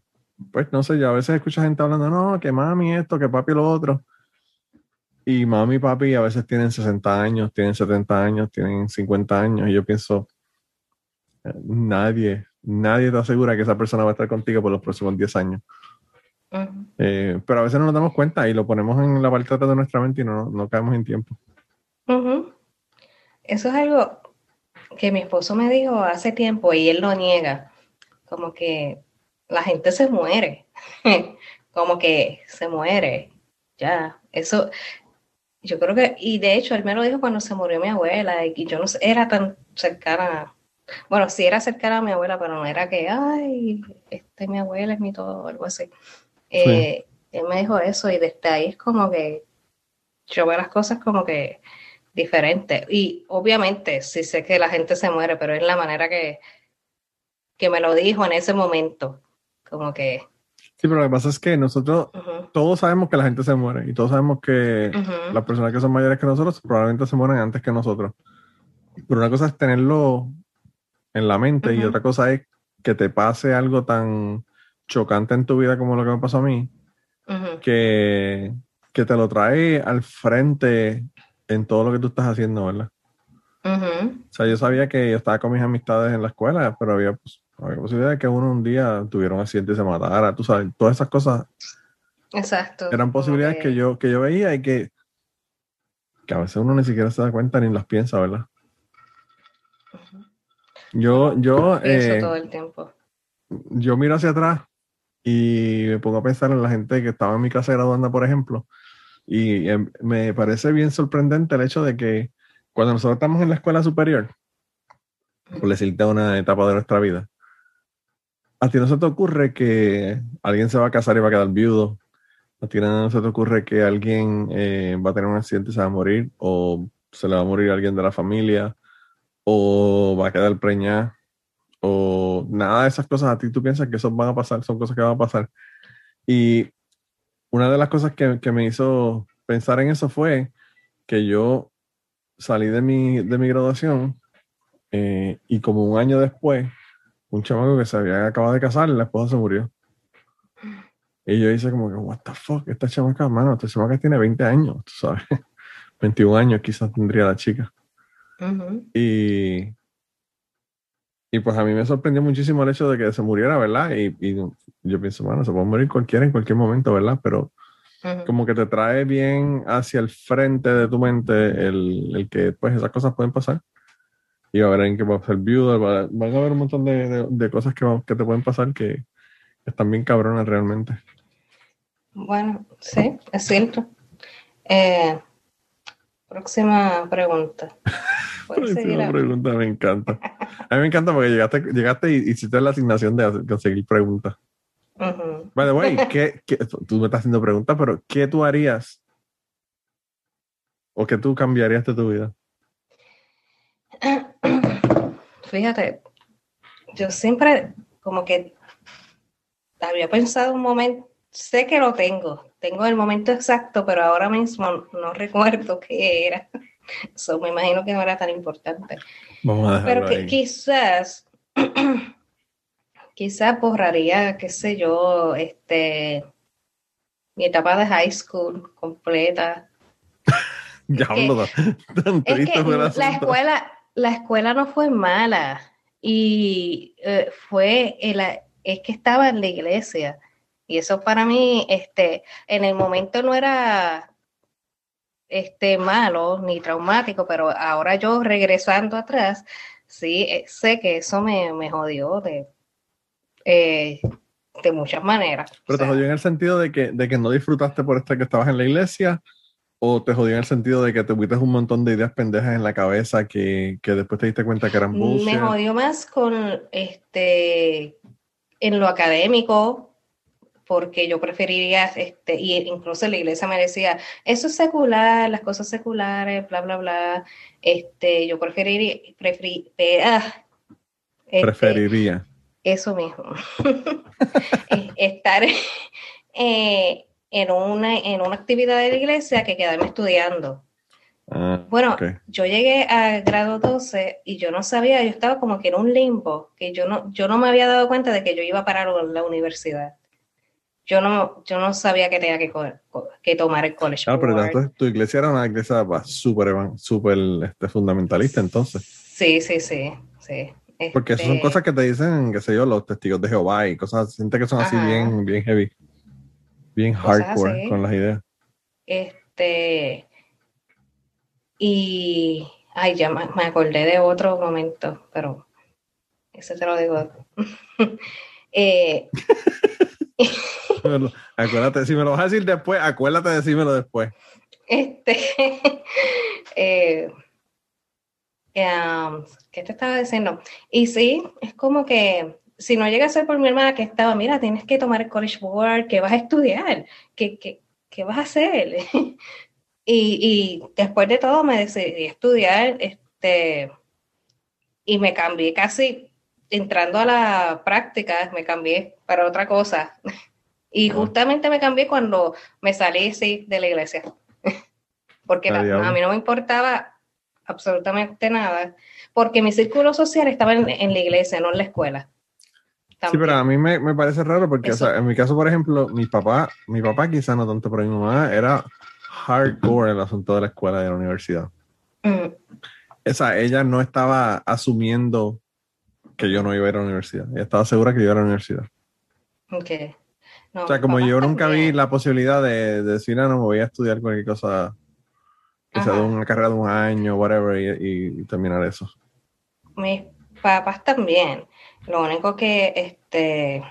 pues no sé, yo a veces escucho gente hablando, no, que mami esto, que papi lo otro. Y mami y papi a veces tienen 60 años, tienen 70 años, tienen 50 años. Y yo pienso, eh, nadie, nadie te asegura que esa persona va a estar contigo por los próximos 10 años. Ujú. Eh, pero a veces no nos damos cuenta y lo ponemos en la parte de nuestra mente y no, no caemos en tiempo. Ujú. Eso es algo que mi esposo me dijo hace tiempo y él lo niega, como que la gente se muere, como que se muere, ya, eso, yo creo que, y de hecho él me lo dijo cuando se murió mi abuela y yo no era tan cercana, bueno, sí era cercana a mi abuela, pero no era que, ay, este mi abuela es mi todo, algo así. Eh, él me dijo eso y desde ahí es como que yo veo las cosas como que diferentes. Y obviamente sí sé que la gente se muere, pero es la manera que, que me lo dijo en ese momento. Como que... Sí, pero lo que pasa es que nosotros ujú, todos sabemos que la gente se muere y todos sabemos que ujú, las personas que son mayores que nosotros probablemente se mueren antes que nosotros. Pero una cosa es tenerlo en la mente y Ujú. otra cosa es que te pase algo tan chocante en tu vida como lo que me pasó a mí, que, que te lo trae al frente en todo lo que tú estás haciendo, ¿verdad? ujú. O sea, yo sabía que yo estaba con mis amistades en la escuela, pero había, pues, había posibilidad de que uno un día tuviera un accidente y se matara, tú sabes, todas esas cosas Exacto. eran posibilidades que yo, que yo veía y que, que a veces uno ni siquiera se da cuenta ni las piensa, ¿verdad? Yo, yo, Pienso eh, todo el tiempo. yo miro hacia atrás y me pongo a pensar en la gente que estaba en mi clase graduando, por ejemplo, y em, me parece bien sorprendente el hecho de que cuando nosotros estamos en la escuela superior, por decirte una etapa de nuestra vida, a ti no se te ocurre que alguien se va a casar y va a quedar viudo, a ti no se te ocurre que alguien eh, va a tener un accidente y se va a morir, o se le va a morir alguien de la familia, o va a quedar preñada, o nada de esas cosas, a ti tú piensas que eso van a pasar, son cosas que van a pasar. Y una de las cosas que, que me hizo pensar en eso fue que yo salí de mi, de mi graduación eh, y como un año después, un chamaco que se había acabado de casar, la esposa se murió. Y yo hice como que, what the fuck, esta chamaca, mano, esta chamaca tiene 20 años, tú sabes. 21 años quizás tendría la chica. Ujú, Y, y pues a mí me sorprendió muchísimo el hecho de que se muriera, ¿verdad? Y, y yo pienso, bueno, se puede morir cualquiera en cualquier momento, ¿verdad? Pero ujú. como que te trae bien hacia el frente de tu mente el, el que pues esas cosas pueden pasar. Y va a haber que va a ser viudo, va- van a haber un montón de, de- de cosas que, que te pueden pasar que están bien cabronas realmente. Bueno, sí, es cierto. Eh, Próxima pregunta. Próxima pregunta, me encanta. A mí me encanta porque llegaste, llegaste y hiciste la asignación de conseguir preguntas. By the way, ¿qué, qué- tú me estás haciendo preguntas, pero ¿qué tú harías? ¿O qué tú cambiarías de tu vida? Fíjate, yo siempre como que había pensado un momento, sé que lo tengo, tengo el momento exacto, pero ahora mismo no recuerdo qué era. Eso me imagino que no era tan importante. Vamos a Pero que ahí. quizás, quizás borraría, qué sé yo, este, mi etapa de high school completa. Ya Es que fue el la escuela, la escuela no fue mala y eh, fue el- es que estaba en la iglesia y eso para mí, este, en el momento no era este malo ni traumático, pero ahora yo regresando atrás, sí eh, sé que eso me, me jodió de, eh, de muchas maneras. Pero O te jodió en el sentido de que, de que no disfrutaste por estar que estabas en la iglesia, o te jodió en el sentido de que te tuviste un montón de ideas pendejas en la cabeza que, que después te diste cuenta que eran Me bullshit. jodió más con este en lo académico, porque yo preferiría, este, y incluso la iglesia me decía, eso es secular, las cosas seculares, bla, bla, bla. Este, yo preferiría, preferi- eh, ah, este, Preferiría. eso mismo. Estar eh, en una, en una actividad de la iglesia que quedarme estudiando. Ah, Bueno, ok. yo llegué al grado 12 y yo no sabía, yo estaba como que en un limbo, que yo no, yo no me había dado cuenta de que yo iba a parar la universidad. Yo no, yo no sabía que tenía que, que tomar el college Claro, pero entonces tu iglesia era una iglesia súper súper este, fundamentalista, entonces. Sí, sí, sí, sí. Porque esas son Este, cosas que te dicen, qué sé yo, los testigos de Jehová y cosas, siente que son así Ajá. bien, bien heavy, bien hardcore así. con las ideas. Este, y, ay, ya me, me acordé de otro momento, pero ese te lo digo. Eh, Acuérdate, si me lo vas a decir después, acuérdate de decírmelo después. Este, eh, um, ¿qué te estaba diciendo? Y sí, es como que si no llega a ser por mi hermana que estaba, mira, tienes que tomar el College Board, que vas a estudiar, que, que, ¿qué vas a hacer? y, y después de todo me decidí estudiar, este, y me cambié casi entrando a la práctica, me cambié para otra cosa. Y justamente me cambié cuando me salí sí, de la iglesia. Porque la- Ah, diablo. a mí no me importaba absolutamente nada, porque mi círculo social estaba en, en la iglesia, no en la escuela. Sí, pero a mí me, me parece raro porque, o sea, en mi caso, por ejemplo, mi papá, mi papá quizá no tanto, pero mi mamá era hardcore el asunto de la escuela y de la universidad. Mm, O sea, ella no estaba asumiendo que yo no iba a ir a la universidad. Ella estaba segura que yo iba a la universidad. ok. No, O sea, como yo nunca vi la posibilidad de, de decir, ah, no, me voy a estudiar cualquier cosa, que sea de una carrera de un año, whatever, y terminar eso. Mis papás también. Lo único que este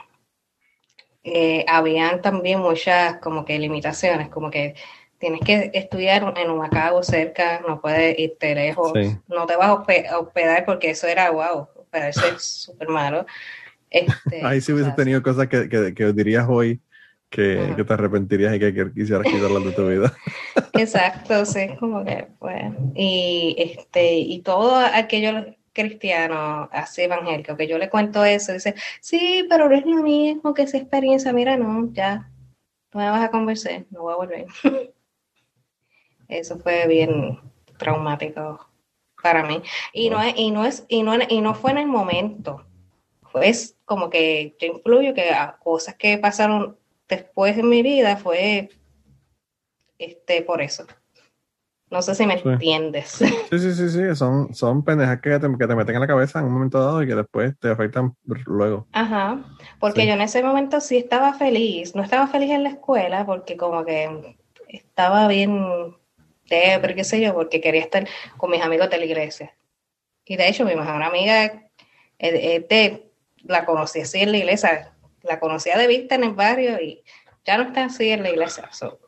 eh, habían también muchas como que limitaciones, como que tienes que estudiar en Humacao cerca, no puedes irte lejos, Sí. no te vas a hospe- a hospedar porque eso era wow, hospedarse es súper malo. Este, Ahí sí hubiese tenido cosas que, que, que dirías hoy que, que te arrepentirías y que, que quisieras quitarlas de tu vida. Exacto, sí, como que, bueno, y este, y todo aquello cristiano, así evangélico, que yo le cuento eso, dice, sí, pero no es lo mismo que esa experiencia, mira, no, ya, no me vas a convencer, no voy a volver. Eso fue bien traumático para mí. Y no es, y no es, y no, y no fue en el momento. Es como que yo influyo que a cosas que pasaron después en mi vida fue este por eso. No sé si me Sí. entiendes. Sí, sí, sí, sí, son, son pendejas que te, que te meten en la cabeza en un momento dado y que después te afectan luego. Ajá, porque Sí. yo en ese momento sí estaba feliz, no estaba feliz en la escuela porque como que estaba bien pero qué sé yo, porque quería estar con mis amigos de la iglesia. Y de hecho mi mejor amiga de- la conocí así en la iglesia, la conocía de vista en el barrio y ya no está así en la iglesia. So,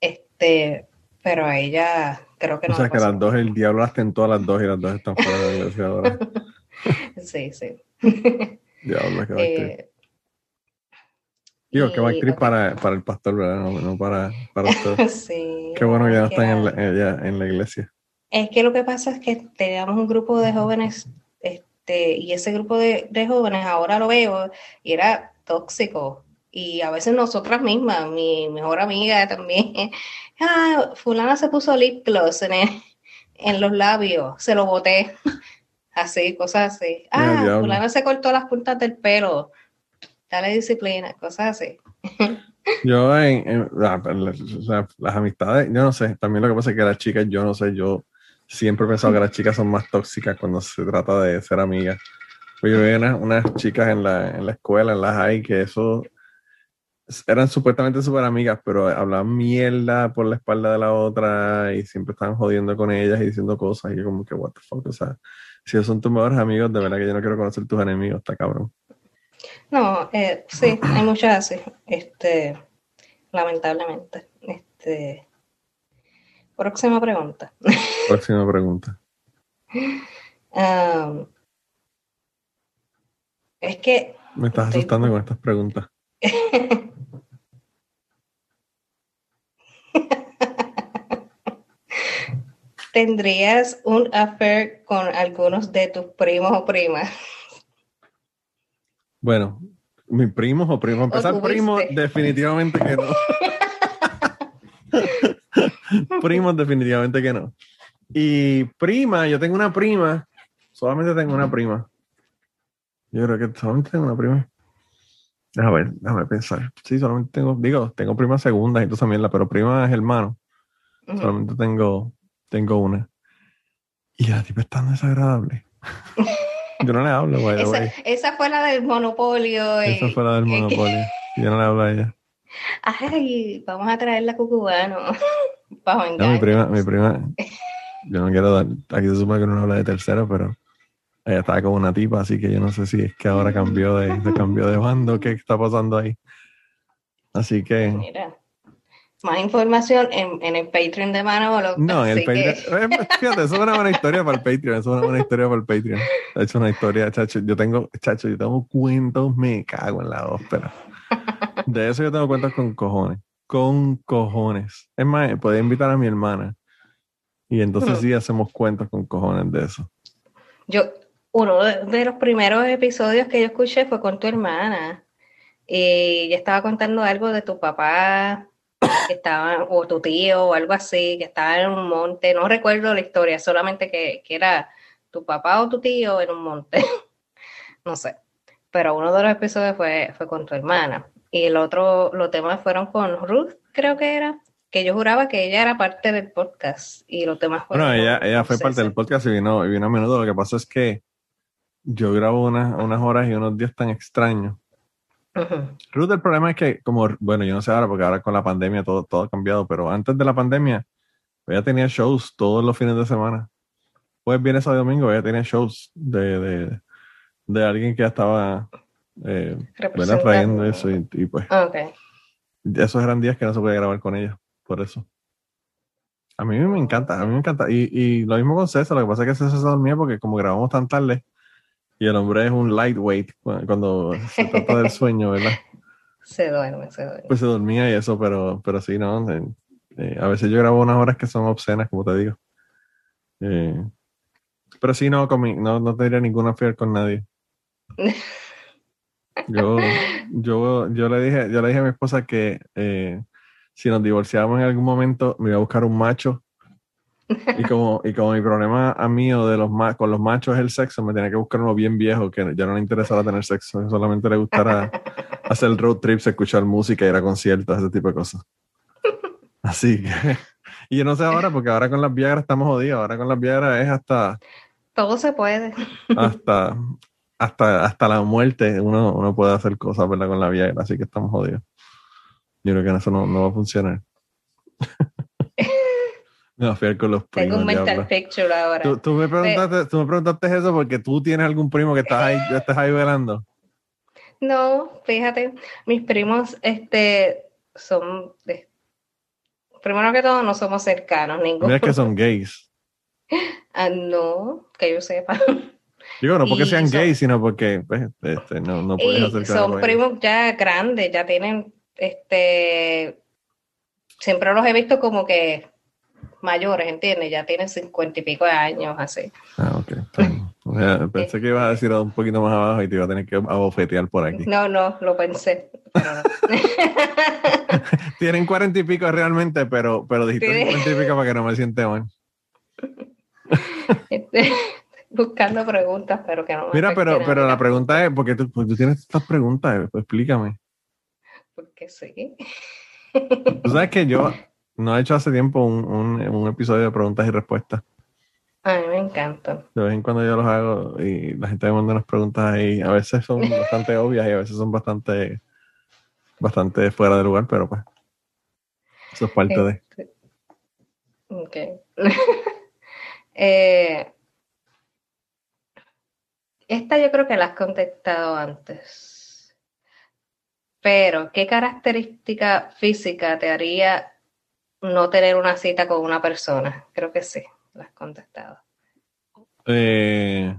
este, pero a ella creo que O no. sea le que las dos, el diablo las tentó a las dos y las dos están fuera de la iglesia ahora. Sí, sí. Diablo, qué. Eh, Digo, qué para, para el pastor, ¿verdad? No, no para, para usted. sí, Qué bueno que ya no están en la, ella en la iglesia. Es que lo que pasa es que teníamos un grupo de jóvenes, este, y ese grupo de, de jóvenes ahora lo veo y era tóxico. Y a veces nosotras mismas, mi mejor amiga también, ah, fulana se puso lip gloss en, el- en los labios, se lo boté. Así, cosas así. Ah, fulana se cortó las puntas del pelo. Dale disciplina, cosas así. Yo en, en- la- la- la- las amistades, yo no sé, también lo que pasa es que las chicas, yo no sé, yo siempre he pensado que las chicas son más tóxicas cuando se trata de ser amigas. Pues yo veía unas, unas chicas en la, en la escuela, en la high, que eso eran supuestamente súper amigas, pero hablaban mierda por la espalda de la otra y siempre estaban jodiendo con ellas y diciendo cosas y yo como que what the fuck, o sea, si son tus mejores amigos, de verdad que yo no quiero conocer tus enemigos, está cabrón. No, eh, sí, hay muchas así, este, lamentablemente. Este, próxima pregunta. Próxima pregunta. Es que Me estás Estoy- asustando con estas preguntas. tendrías un affair con algunos de tus primos o primas. Bueno, mis primos o primos. Empezar primos, definitivamente que no. primos, definitivamente que no. Y prima, yo tengo una prima. Solamente tengo una prima. Yo creo que solamente tengo una prima. Déjame ver, déjame pensar. Sí, solamente tengo, digo, tengo primas segundas y tú también la, pero prima es hermano. Solamente tengo, tengo una. Y la tipa es tan desagradable. Yo no le hablo, the Esa, esa fue la del monopolio. Esa fue la del monopolio. Yo no le hablo a ella. Ay, vamos a traerla a Cucubano. No, mi prima, mi prima, yo no quiero dar, aquí se supone que no habla de tercero, pero ella estaba con una tipa, así que yo no sé si es que ahora cambió de, se cambió de bando, qué está pasando ahí. Así que, Mira, más información en, en el Patreon de Manolo. no, en el así que- Patreon, eh, fíjate, eso es una buena historia para el Patreon, eso es una buena historia para el Patreon. De hecho, una historia, chacho, yo tengo, chacho, yo tengo cuentos, me cago en la ópera. De eso yo tengo cuentos con cojones, con cojones. Es más, podía invitar a mi hermana. Y entonces Hmm. sí hacemos cuentos con cojones de eso. Yo, uno de, de los primeros episodios que yo escuché fue con tu hermana. Y ella estaba contando algo de tu papá, que estaba, o tu tío, o algo así, que estaba en un monte. No recuerdo la historia, solamente que, que era tu papá o tu tío en un monte. no sé. Pero uno de los episodios fue, fue con tu hermana. Y el otro, los temas fueron con Ruth, creo que era, que yo juraba que ella era parte del podcast. Y los temas fueron. Bueno, ella, ella fue parte del podcast y vino, y vino a menudo. Lo que pasa es que yo grabo unas, unas horas y unos días tan extraños. Ujú. Ruth, el problema es que, como, bueno, yo no sé ahora, porque ahora con la pandemia todo, todo ha cambiado, pero antes de la pandemia, ella tenía shows todos los fines de semana. Pues viernes a domingo, ella tenía shows de, de, de alguien que ya estaba eh, trayendo eso y, y pues Ah, ok. esos eran días que no se podía grabar con ella, por eso. A mí me encanta, a mí me encanta. Y, y lo mismo con César, lo que pasa es que César se dormía porque como grabamos tan tarde y el hombre es un lightweight cu- cuando se trata del sueño, ¿verdad? Se duerme, se duerme. Pues se dormía y eso, pero, pero sí, ¿no? Eh, eh, a veces yo grabo unas horas que son obscenas, como te digo. Eh, pero sí, no, con mi- no, no tendría ninguna fiel con nadie. Yo, yo, yo le dije, yo le dije a mi esposa que si nos divorciábamos en algún momento, me iba a buscar un macho. Y como, y como mi problema a mí o de los con los machos es el sexo, me tenía que buscar uno bien viejo que ya no le interesara tener sexo, solamente le gustara hacer road trips, escuchar música, ir a conciertos, ese tipo de cosas. Así que, y yo no sé ahora, porque ahora con las Viagra estamos jodidos, ahora con las Viagra es hasta, Todo se puede. hasta, hasta, hasta la muerte uno, uno puede hacer cosas, ¿verdad? Con la Viagra, así que estamos jodidos. Yo creo que eso no, no va a funcionar. Me va a fiar con los primos. Tengo un mental diablo. picture ahora. Tú, tú me preguntaste, tú me preguntaste eso porque tú tienes algún primo que estás ahí, estás ahí velando. No, fíjate, mis primos este, son de primero que todo, no somos cercanos, ninguno. Mira que son gays. Ah, no, que yo sepa. Digo, no porque Y sean son- gays, sino porque pues, este, no, no puedes Y acercar son primos ya grandes, ya tienen, este, siempre los he visto como que mayores, ¿entiendes? Ya tienen cincuenta y pico de años, así. Ah, ok. O sea, pensé que ibas a decir un poquito más abajo y te iba a tener que abofetear por aquí. No, no, lo pensé. pero no. Tienen cuarenta y pico realmente, pero, pero dijiste cincuenta y pico para que no me siente mal. Este, buscando preguntas, pero que no me Mira, pero, pero la pregunta es, porque tú, pues tú tienes estas preguntas, pues explícame. Porque sí. Tú sabes que yo no he hecho hace tiempo un, un, un episodio de preguntas y respuestas. A mí me encantan. De vez en cuando yo los hago y la gente me manda unas preguntas ahí. A veces son bastante obvias y a veces son bastante, bastante fuera de lugar, pero pues eso es parte de. Este, Ok. Eh, esta yo creo que la has contestado antes. Pero, ¿qué característica física te haría no tener una cita con una persona? Creo que sí, la has contestado. Eh,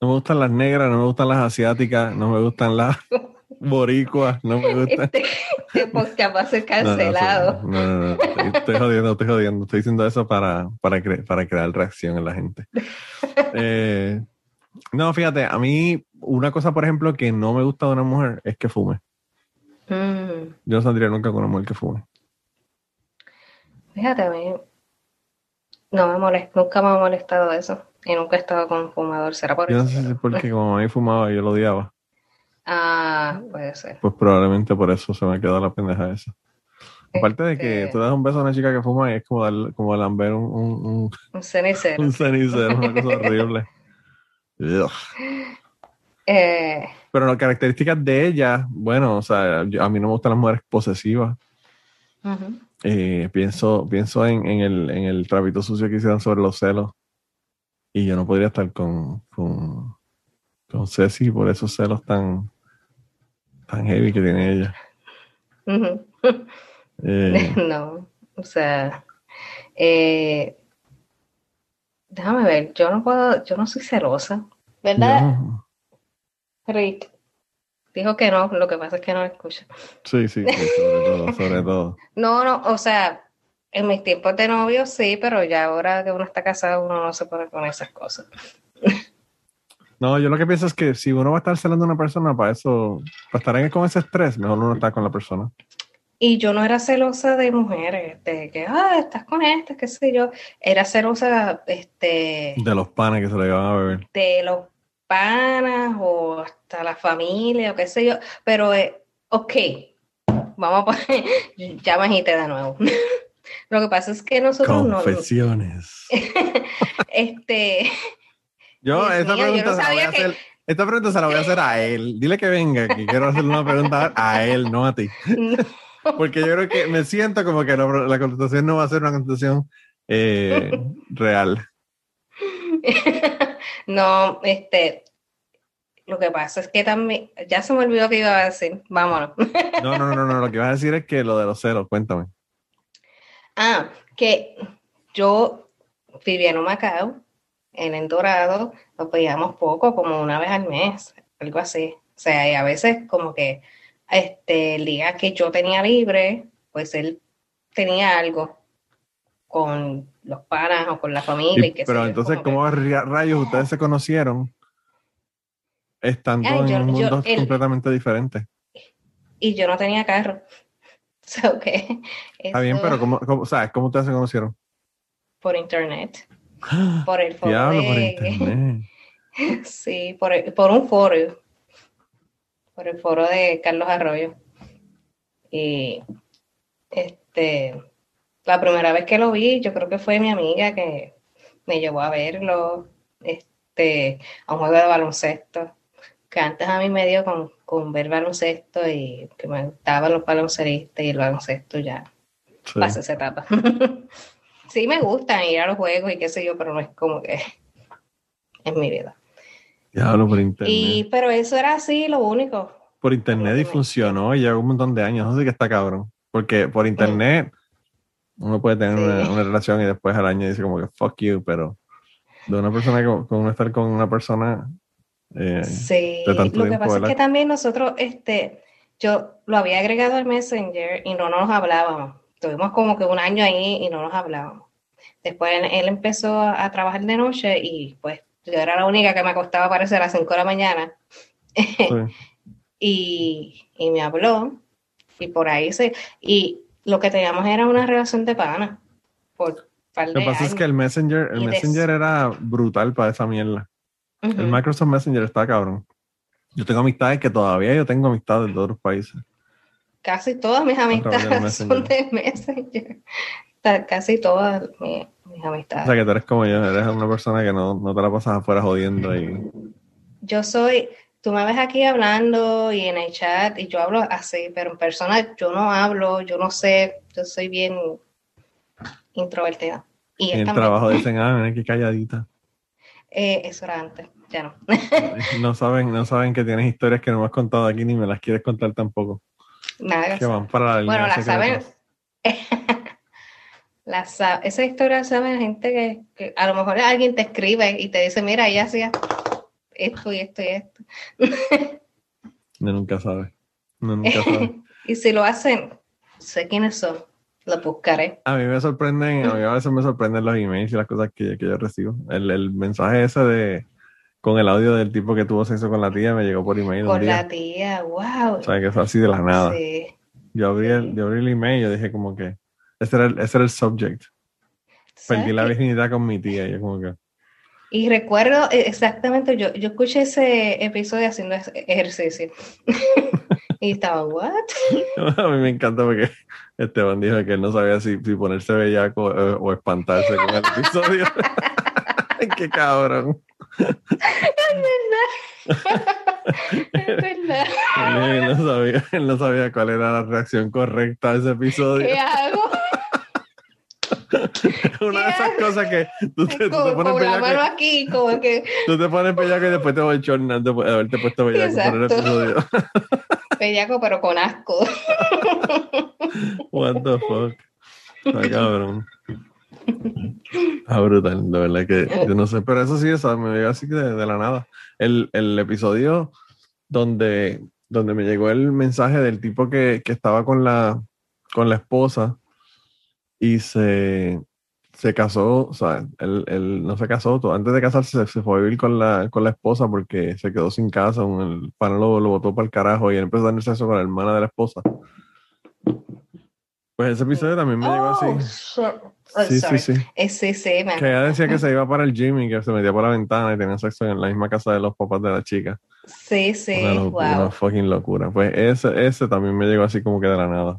no me gustan las negras, no me gustan las asiáticas, no me gustan las boricuas, no me gustan. Este, este podcast va a ser No, no, cancelado. No, no, no, estoy, estoy jodiendo, estoy jodiendo. Estoy diciendo eso para, para, cre- para crear reacción en la gente. Eh, no, fíjate, a mí una cosa, por ejemplo, que no me gusta de una mujer es que fume. Mm, Yo no saldría nunca con una mujer que fume. Fíjate, a mí no me molesta, nunca me ha molestado eso. Y nunca he estado con un fumador. ¿Será por Yo no eso? sé si es porque como a mí fumaba y yo lo odiaba, Ah, puede ser. pues probablemente por eso se me quedó la pendeja esa. Aparte de que Este, tú das un beso a una chica que fuma y es como, darle, como lamber un, un, un, Un cenicero. un cenicero, una cosa horrible. Eh, Pero las características de ella, bueno, o sea, a mí no me gustan las mujeres posesivas. ujú. Eh, pienso pienso en, en el, en el trapito sucio que hicieron sobre los celos. Y yo no podría estar con, con, con Ceci por esos celos tan, tan heavy que tiene ella. Eh, No, o sea, eh, déjame ver, yo no puedo, yo no soy celosa, ¿verdad? yo- Rick dijo que no, lo que pasa es que no lo escucha. sí, sí, sí, sobre todo, sobre todo. No, no, o sea, en mis tiempos de novio sí, pero ya ahora que uno está casado uno no se pone con esas cosas. No, yo lo que pienso es que si uno va a estar celando a una persona, para eso, para estar en- con ese estrés, mejor uno está con la persona. Y yo no era celosa de mujeres, de que, ah, estás con esta, qué sé yo. Era celosa, este, De los panes que se lo llevan a beber. de los panas o hasta la familia o qué sé yo. Pero, eh, ok, vamos a poner, ya me agité de nuevo. Lo que pasa es que nosotros no, Confesiones. este, Yo, esta mío, yo pregunta no se la voy a que- hacer. Esta pregunta se la voy a hacer a él. Dile que venga, que quiero hacerle una pregunta a él, no a ti. no, Porque yo creo que me siento como que no- la contestación no va a ser una contestación eh, real. No, este, lo que pasa es que también, ya se me olvidó que iba a decir, vámonos. No, no, no, no. Lo que vas a decir es que lo de los celos, cuéntame. Ah, que yo vivía en Macao, en el Dorado, nos veíamos poco, como una vez al mes, algo así. O sea, y a veces como que este, el día que yo tenía libre, pues él tenía algo con los panas o con la familia. Y- y sé pero entonces, que- ¿cómo ra- rayos ustedes se conocieron estando Ay, yo- en mundos él- completamente diferentes? Y yo no tenía carro. So que Está bien, pero ¿cómo, cómo, sabes, ¿cómo ustedes se conocieron? por internet, por el foro Diablo, por de- internet. Sí, por, el- por un foro, por el foro de Carlos Arroyo. Y este, la primera vez que lo vi, yo creo que fue mi amiga que me llevó a verlo, este, a un juego de baloncesto, que antes a mí me dio con, con ver baloncesto y que me gustaban los balonceristas y el baloncesto ya Sí. pasé esa etapa. sí me gustan ir a los juegos y qué sé yo, pero no es como que es mi vida. Diablo, por internet. Y, pero eso era así, lo único. por internet y funcionó y lleva un montón de años. No sé qué está cabrón. Porque por internet, Uno puede tener Sí. una, una relación y después al año dice como que fuck you, pero de una persona que con uno estar con una persona eh, Sí, de tanto lo que tiempo, pasa es que también nosotros, este, yo lo había agregado al Messenger y no nos hablábamos. Tuvimos como que un año ahí y no nos hablábamos. Después él, empezó a trabajar de noche y pues yo era la única que me acostaba aparecer a las 5 de la mañana sí. y, y me habló y por ahí se... Y lo que teníamos era una relación de pana por par Lo de que pasa es que el Messenger, el Y des- Messenger era brutal para esa mierda. El. Microsoft Messenger está cabrón. Yo tengo amistades que todavía yo tengo amistades de otros países. Casi todas mis amistades son de Messenger. Casi todas mi- mis O amistades. sea que tú eres como yo, eres una persona que no, no te la pasas afuera jodiendo y Yo soy, tú me ves aquí hablando y en el chat y yo hablo así, pero en persona yo no hablo, yo no sé, yo soy bien introvertida. Y el también. trabajo dicen, ah, mira qué calladita. Eh, eso era antes, ya no. No saben, no saben que tienes historias que no me has contado aquí ni me las quieres contar tampoco. Nada, Que van para la Bueno, de la saben. secretos. la sa- esa historia sabe la gente que, que a lo mejor alguien te escribe y te dice, mira, ella hacía esto y esto y esto. No, nunca sabes. No, nunca sabes. Y si lo hacen, sé quiénes son, lo buscaré. A mí me sorprenden, a mí a veces me sorprenden los emails y las cosas que, que yo recibo. El, el mensaje ese de con el audio del tipo que tuvo sexo con la tía me llegó por email Con la tía, wow. O sea, que fue así de la nada. Sí. Yo abrí el, yo abrí el email y yo dije como que ese era el, ese era el subject. ¿Sabes Perdí la virginidad con mi tía. Y yo como que, Y recuerdo eh, exactamente, yo, yo escuché ese episodio haciendo ejercicio. y estaba, ¿what? a mí me encanta porque Esteban dijo que él no sabía si, si ponerse bellaco eh, o espantarse con el episodio. Qué cabrón. Es verdad. Él no, sabía, él no sabía cuál era la reacción correcta a ese episodio. ¿Qué hago? Una de esas cosas que tú te, tú te pones con la mano aquí, como que tú te pones bellaco y después te voy chornando de haberte puesto bellaco por el episodio. bellaco, pero con asco. What the fuck. Está cabrón. Ah, brutal, de verdad que yo no sé, pero eso sí, eso me llegó así de, de la nada. El, el episodio donde, donde me llegó el mensaje del tipo que, que estaba con la, con la esposa y se, se casó, o sea, él, él no se casó, todo- antes de casarse se, se fue a vivir con la, con la esposa porque se quedó sin casa, un- el pana lo, lo botó para el carajo y él empezó a tener sexo con la hermana de la esposa. Pues ese episodio también me llegó así. Oh. Oh, Sí, sí, sorry. sí. Sí, sí, me Que ella decía que se iba para el gym y que se metía por la ventana y tenía sexo en la misma casa de los papás de la chica. Sí, sí, una, locura, una wow. fucking locura. Pues ese, ese también me llegó así como que de la nada.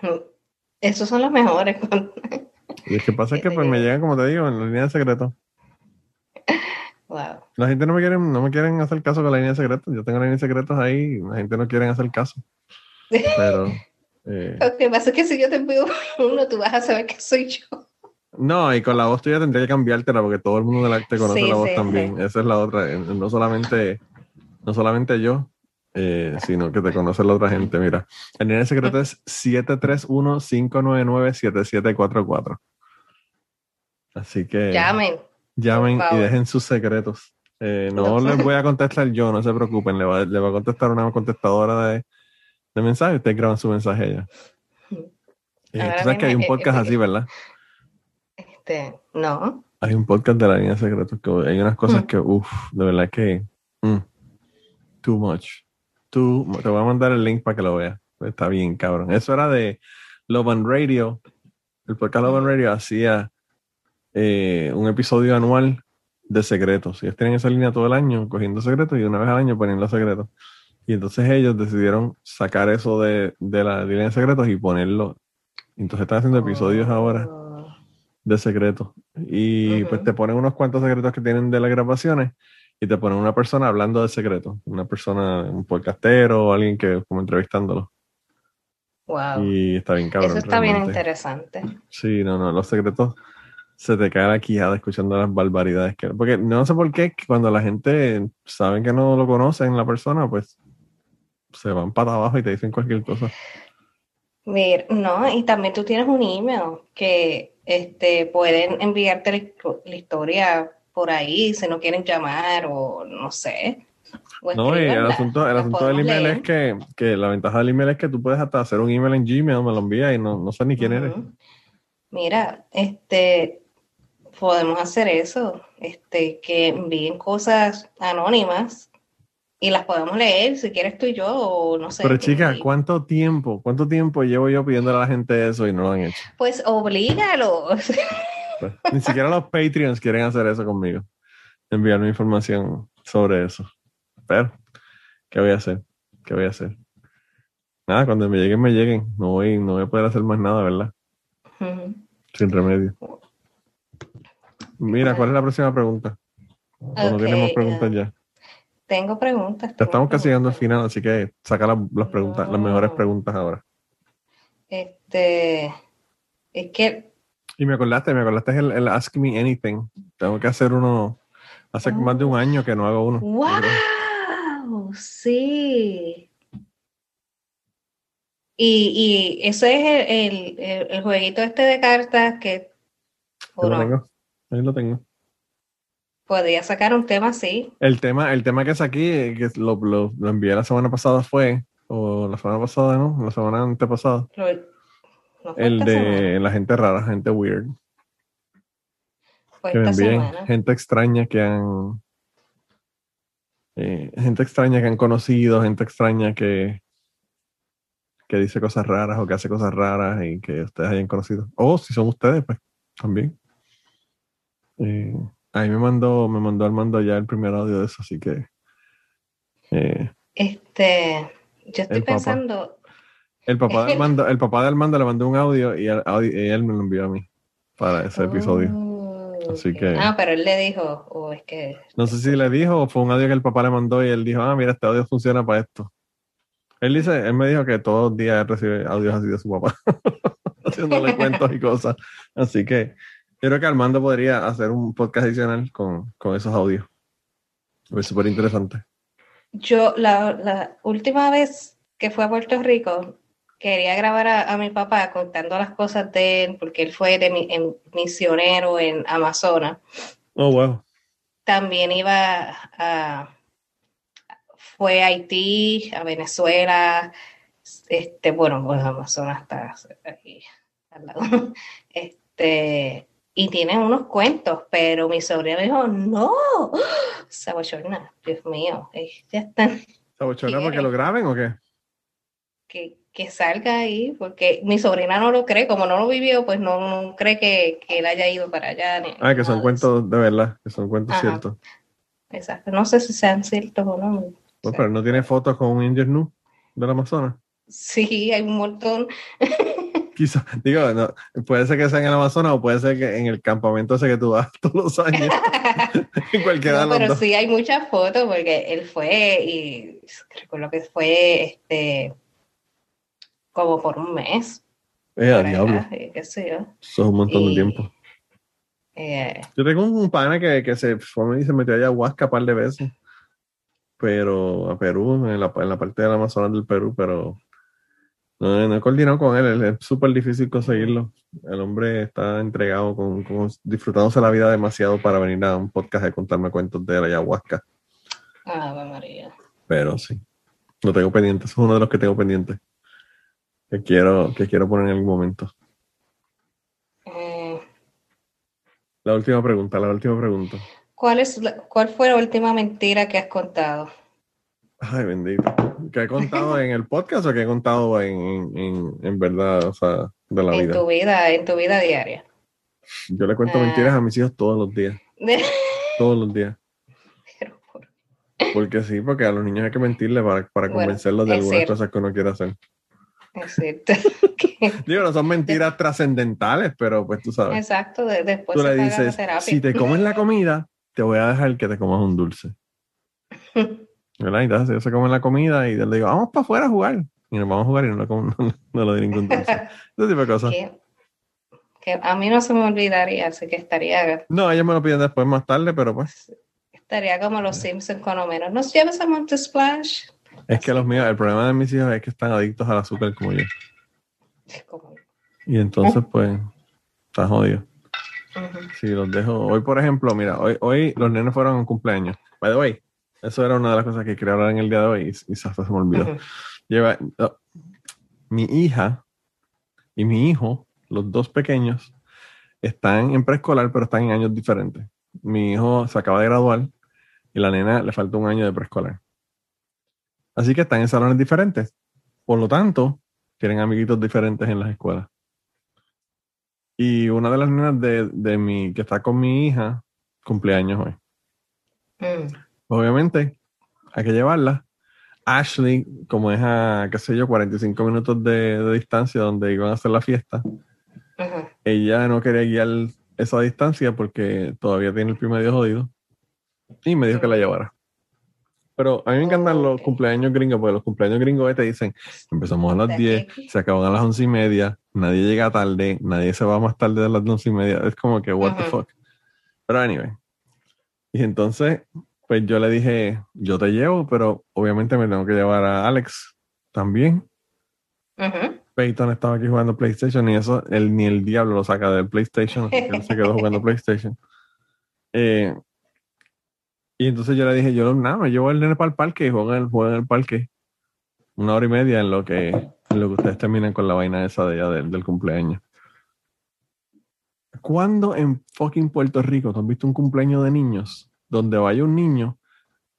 Esos son los mejores. Y es que pasa es que pues me llegan, como te digo, en la línea de secreto. wow. La gente no me quieren, no me quieren hacer caso con la línea de secretos. Yo tengo la línea de secretos ahí y la gente no quiere hacer caso. Pero eh, Lo que pasa es que si yo te envío uno, tú vas a saber que soy yo. no, y con la voz tuya tendría que cambiártela porque todo el mundo te conoce Sí, la voz sí, también. Esa es la otra. eh, No solamente, no solamente yo, eh, sino que te conoce la otra gente. Mira, el de secreto es 731-599-7744. Así que Llamen. llamen y dejen sus secretos. Eh, no les voy a contestar yo, no se preocupen, le va, le va a contestar una contestadora de, de mensajes, ustedes graban su mensaje ella. Eh, tú sabes que hay un podcast así, ¿verdad? Este, no. Hay un podcast de la línea de secretos que hay unas cosas Mm. que, uff, de verdad que, mm, too much. Mu- te voy a mandar el link para que lo veas. Está bien, cabrón. Eso era de Love and Radio. El podcast Love and Radio hacía eh, un episodio anual de secretos. Ellos tienen esa línea todo el año cogiendo secretos y una vez al año poniendo secretos. Y entonces ellos decidieron sacar eso de, de la línea de secretos y ponerlo. Entonces están haciendo episodios ahora Oh. de secretos. Y pues te ponen unos cuantos secretos que tienen de las grabaciones y te ponen una persona hablando de secretos. Una persona, un podcastero o alguien que como entrevistándolo. Wow. Y está bien cabrón. Eso está bien interesante. Sí, no, no, los secretos se te cae la quijada escuchando las barbaridades que... Porque no sé por qué cuando la gente sabe que no lo conocen la persona, pues se van para abajo y te dicen cualquier cosa. Mira, no, y también tú tienes un email que este, pueden enviarte la, la historia por ahí si no quieren llamar o no sé. o No, y el asunto, el asunto del email leer. es que, que la ventaja del email es que tú puedes hasta hacer un email en Gmail, me lo envías y no, no sé ni quién eres. Mira, este, podemos hacer eso, este, que envíen cosas anónimas y las podemos leer si quieres tú y yo o no sé. Pero chica, y- ¿cuánto tiempo, cuánto tiempo llevo yo pidiéndole a la gente eso y no lo han hecho? Pues oblígalos. Pues, ni siquiera los Patreons quieren hacer eso conmigo. Enviarme información sobre eso. Pero, ¿qué voy a hacer? ¿Qué voy a hacer? Nada, cuando me lleguen, me lleguen. No voy, no voy a poder hacer más nada, ¿verdad? Sin remedio. Mira, ¿cuál es la próxima pregunta? O no tenemos preguntas ya. Tengo preguntas. Ya estamos casi llegando al final, así que saca la- las preguntas, las mejores preguntas ahora. Este, es que, Y me acordaste, me acordaste el, el Ask Me Anything. Tengo que hacer uno. Hace Oh. más de un año que no hago uno. wow, sí. Y, y eso es el, el, el- jueguito este de cartas que Ahí lo tengo. Ahí lo tengo. podría sacar un tema así. El tema, el tema que saqué, que lo, lo, lo envié la semana pasada fue, o la semana pasada, ¿no? La semana antepasada. Lo- no fue El esta de semana, la gente rara, gente weird. fue Que esta envíen semana. gente extraña que han. eh, gente extraña que han conocido, gente extraña que. que dice cosas raras o que hace cosas raras y que ustedes hayan conocido. O si son ustedes, pues también. Eh, ahí me mandó, me mandó Armando ya el primer audio de eso, así que. eh, Este, yo estoy pensando, El papá de Armando, el papá de Armando le mandó un audio y, el audio- y él me lo envió a mí para ese episodio. Oh, Así que- Ah, pero él le dijo, o es que No sé si le dijo o fue un audio que el papá le mandó y él dijo, ah, mira, este audio funciona para esto. Él dice, él me dijo que todos los días él recibe audios así de su papá, haciéndole cuentos y cosas. Así que yo creo que Armando podría hacer un podcast adicional con, con esos audios. Es súper interesante. Yo, la, la última vez que fue a Puerto Rico, quería grabar a, a mi papá contando las cosas de él, porque él fue de mi, en- misionero en Amazonas. Oh, wow. También iba a, fue a Haití, a Venezuela, este, bueno, pues Amazonas está aquí al lado. Este, y tiene unos cuentos, pero mi sobrina dijo, no, Sabochorna, Dios mío, ya están, ¿Sabochona para que Quiere. lo graben o qué? que, que salga ahí, porque mi sobrina no lo cree, como no lo vivió, pues no, no cree que, que él haya ido para allá. ni Ah, que son cuentos de verdad, que son cuentos Ajá. ciertos. Exacto, no sé si sean ciertos o no. Pues, pero no tiene fotos con un indio nu del Amazonas. Sí, hay un montón. Quizás, digo, no, puede ser que sea en el Amazonas o puede ser que en el campamento ese que tú vas todos los años. en cualquiera No, los pero sí hay muchas fotos porque él fue y recuerdo que fue este como por un mes. Eh, a diablo. y qué sé yo. Eso es un montón de Y- tiempo. Eh, Yo tengo un pana que, que se fue y se metió a ayahuasca un par de veces. Pero a Perú, en la, en la parte del Amazonas del Perú, pero no, no he coordinado con él. Es súper difícil conseguirlo. El hombre está entregado, con, con- disfrutándose la vida demasiado para venir a un podcast de contarme cuentos de la ayahuasca. Ave María. Pero sí, lo tengo pendiente. Es uno de los que tengo pendiente. Que quiero, que quiero poner en algún momento. Eh, La última pregunta, la última pregunta. ¿cuál, es la- ¿Cuál fue la última mentira que has contado? Ay, bendito. ¿Qué he contado en el podcast o que he contado en, en, en, en verdad, o sea, de la En vida? tu vida, en tu vida diaria. Yo le cuento Ah. mentiras a mis hijos todos los días, todos los días. Pero por- Porque sí, porque a los niños hay que mentirle para, para Bueno, convencerlos de algunas cierto. cosas que uno quiere hacer. Cierto. Digo, no son mentiras trascendentales, pero pues tú sabes. Exacto, de- después Tú se le paga la dices, terapia. si te comes la comida, te voy a dejar que te comas un dulce. ¿Verdad? Entonces ellos se comen la comida y yo le digo, vamos para afuera a jugar. Y nos vamos a jugar y no como- no, no le doy ningún dulce. Ese tipo de cosas. que, que a mí no se me olvidaría, así que estaría, No, ellos me lo piden después más tarde, pero pues estaría como los Simpsons con Homero. ¿Nos llevas a Monte Splash? Es que los míos, el problema de mis hijos es que están adictos al azúcar como yo. Y entonces, pues, está jodido. Si los dejo. Hoy, por ejemplo, mira, hoy, hoy los nenes fueron a un cumpleaños. By the way, eso era una de las cosas que quería hablar en el día de hoy y, y hasta se me olvidó. Lleva, no, mi hija y mi hijo, los dos pequeños, están en preescolar, pero están en años diferentes. Mi hijo se acaba de graduar y la nena le falta un año de preescolar. Así que están en salones diferentes. Por lo tanto, tienen amiguitos diferentes en las escuelas. Y una de las nenas de, de mi, que está con mi hija, cumpleaños hoy. Mm. Obviamente, hay que llevarla. Ashley, como es a, qué sé yo, 45 minutos de, de distancia donde iban a hacer la fiesta, ella no quería guiar esa distancia porque todavía tiene el pie medio jodido. Y me dijo que la llevara. Pero a mí me encantan los Ok. cumpleaños gringos, porque los cumpleaños gringos te dicen, empezamos a las De 10, aquí. se acaban a las 11 y media, nadie llega tarde, nadie se va más tarde de las 11 y media. Es como que, what the fuck. Pero anyway. Y entonces, pues yo le dije, yo te llevo, pero obviamente me tengo que llevar a Alex también. Peyton estaba aquí jugando PlayStation y eso, él, ni el diablo lo saca del PlayStation, así que él se quedó jugando PlayStation. Eh, y entonces yo le dije, yo nada, me llevo el nene para el parque y juega en el, juega en el parque una hora y media en lo que, en lo que ustedes terminan con la vaina esa de ella del, del cumpleaños. ¿Cuándo en fucking Puerto Rico tú has visto un cumpleaños de niños donde vaya un niño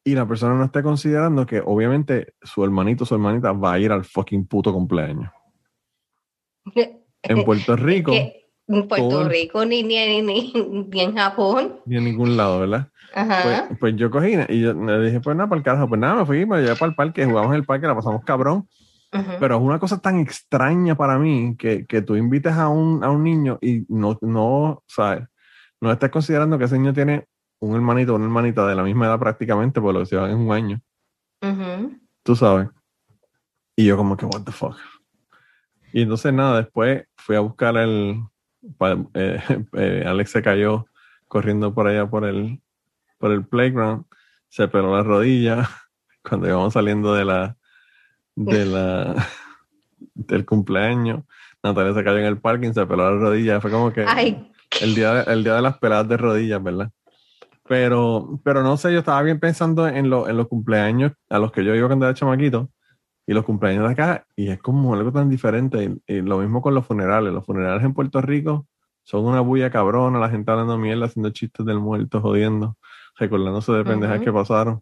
y la persona no esté considerando que obviamente su hermanito o su hermanita va a ir al fucking puto cumpleaños? En Puerto Rico, en Puerto Rico ni, ni, ni, ni en Japón. ni en ningún lado, ¿verdad? Ajá. Pues, pues yo cogí y yo le dije, pues nada, para el carajo, pues nada, me fui, me llevé para el parque, jugamos en el parque, la pasamos cabrón, pero es una cosa tan extraña para mí que, que tú invites a un, a un niño y no, no, ¿sabes? No estés considerando que ese niño tiene un hermanito o una hermanita de la misma edad prácticamente, por lo que se van en un año, tú sabes. Y yo como que, what the fuck. Y entonces nada, después fui a buscar el, eh, eh, Alex se cayó corriendo por allá por el, por el playground, se peló la rodilla cuando íbamos saliendo de la, de la, del cumpleaños. Natalia se cayó en el parking, se peló la rodilla, fue como que Ay, el día, de- el día de las peladas de rodillas, ¿verdad? Pero, pero no sé, yo estaba bien pensando en, lo- en los cumpleaños a los que yo iba cuando era chamaquito y los cumpleaños de acá, y es como algo tan diferente. Y, y lo mismo con los funerales. Los funerales en Puerto Rico son una bulla cabrona, la gente hablando mierda, haciendo chistes del muerto, jodiendo, recordándose de pendejas Ujú. que pasaron.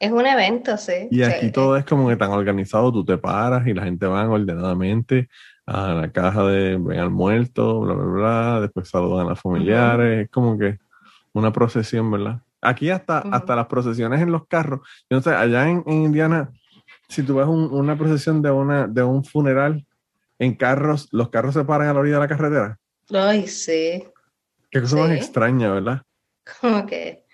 es un evento, sí. Y aquí todo es como que tan organizado, tú te paras y la gente va ordenadamente a la caja de ven al muerto, bla, bla, bla, después saludan a los familiares, es como que una procesión, ¿verdad? Aquí hasta, hasta las procesiones en los carros, yo no sé, allá en, en Indiana, si tú ves un- una procesión de, una, de un funeral en carros, los carros se paran a la orilla de la carretera. Ay, sí. Qué cosa más extraña, ¿verdad? Como que.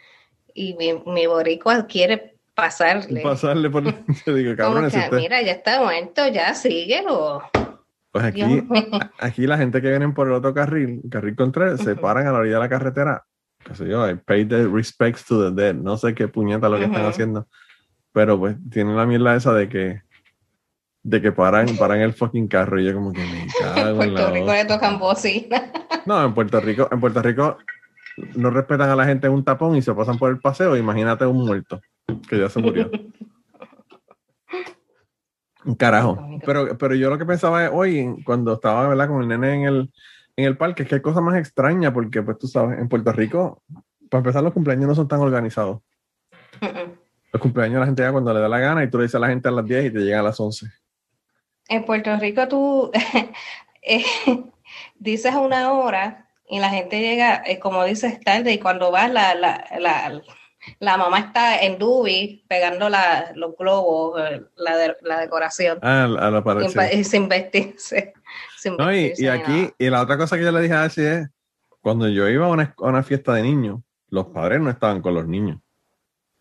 Y mi, mi boricua quiere pasarle. Pasarle por... Yo digo, cabrones, que, usted- mira, ya está muerto, ya síguelo. Pues aquí, aquí la gente que vienen por el otro carril, el carril contrario, se paran a la orilla de la carretera. Qué sé yo, I pay the respects to the dead. No sé qué puñeta lo que están haciendo. Pero pues tienen la mierda esa de que de que paran, paran el fucking carro y yo como que me cago en la Puerto Rico hostia. le tocan bocina. No, en Puerto Rico, en Puerto Rico no respetan a la gente en un tapón y se pasan por el paseo. Imagínate un muerto que ya se murió. Un carajo. Pero, pero yo lo que pensaba hoy, cuando estaba ¿verdad? con el nene en el, en el parque, es que hay cosa más extraña, porque pues tú sabes, en Puerto Rico, para empezar, los cumpleaños no son tan organizados. Los cumpleaños la gente llega cuando le da la gana y tú le dices a la gente a las 10 y te llegan a las 11. En Puerto Rico tú eh, dices una hora y la gente llega, eh, como dices, tarde y cuando vas la, la, la, la mamá está en Dubi pegando la, los globos, eh, la, de- la decoración, Ah, a la pared, sin, y sin vestirse. sin No, y, vestirse y ni aquí, nada. y la otra cosa que yo le dije a Ashley es, cuando yo iba a una, a una fiesta de niños, los padres no estaban con los niños.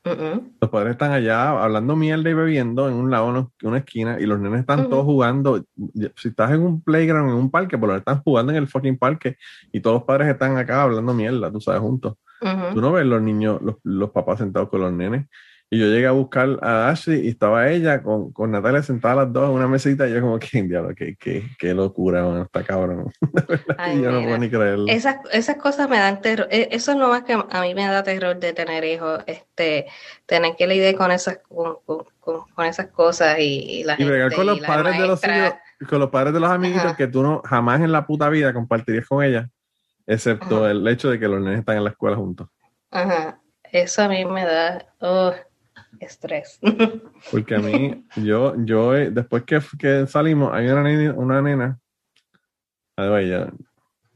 Los padres están allá hablando mierda y bebiendo en un lado, en una esquina, y los nenes están todos jugando. Si estás en un playground, en un parque, por lo menos están jugando en el fucking parque, y todos los padres están acá hablando mierda, tú sabes, juntos. Tú no ves los niños, los, los papás sentados con los nenes. Y yo llegué a buscar a Ashley y estaba ella con, con Natalia sentada las dos en una mesita y yo como que, diablo, qué, qué, qué locura, man, está cabrón. Ay, yo no puedo ni creerlo. Esas, esas cosas me dan terror. Eh, Eso es lo más que a mí me da terror de tener hijos, este, tener que lidiar con esas, con, con- con- con esas cosas y, y la Y gente con los padres de los hijos, con los padres de los amiguitos Ajá. que tú no jamás en la puta vida compartirías con ella, excepto Ajá. el hecho de que los nenes están en la escuela juntos. Ajá. Eso a mí me da oh, estrés. Porque a mí, yo, yo, eh, después que, que salimos, hay una nena, una nena, ella,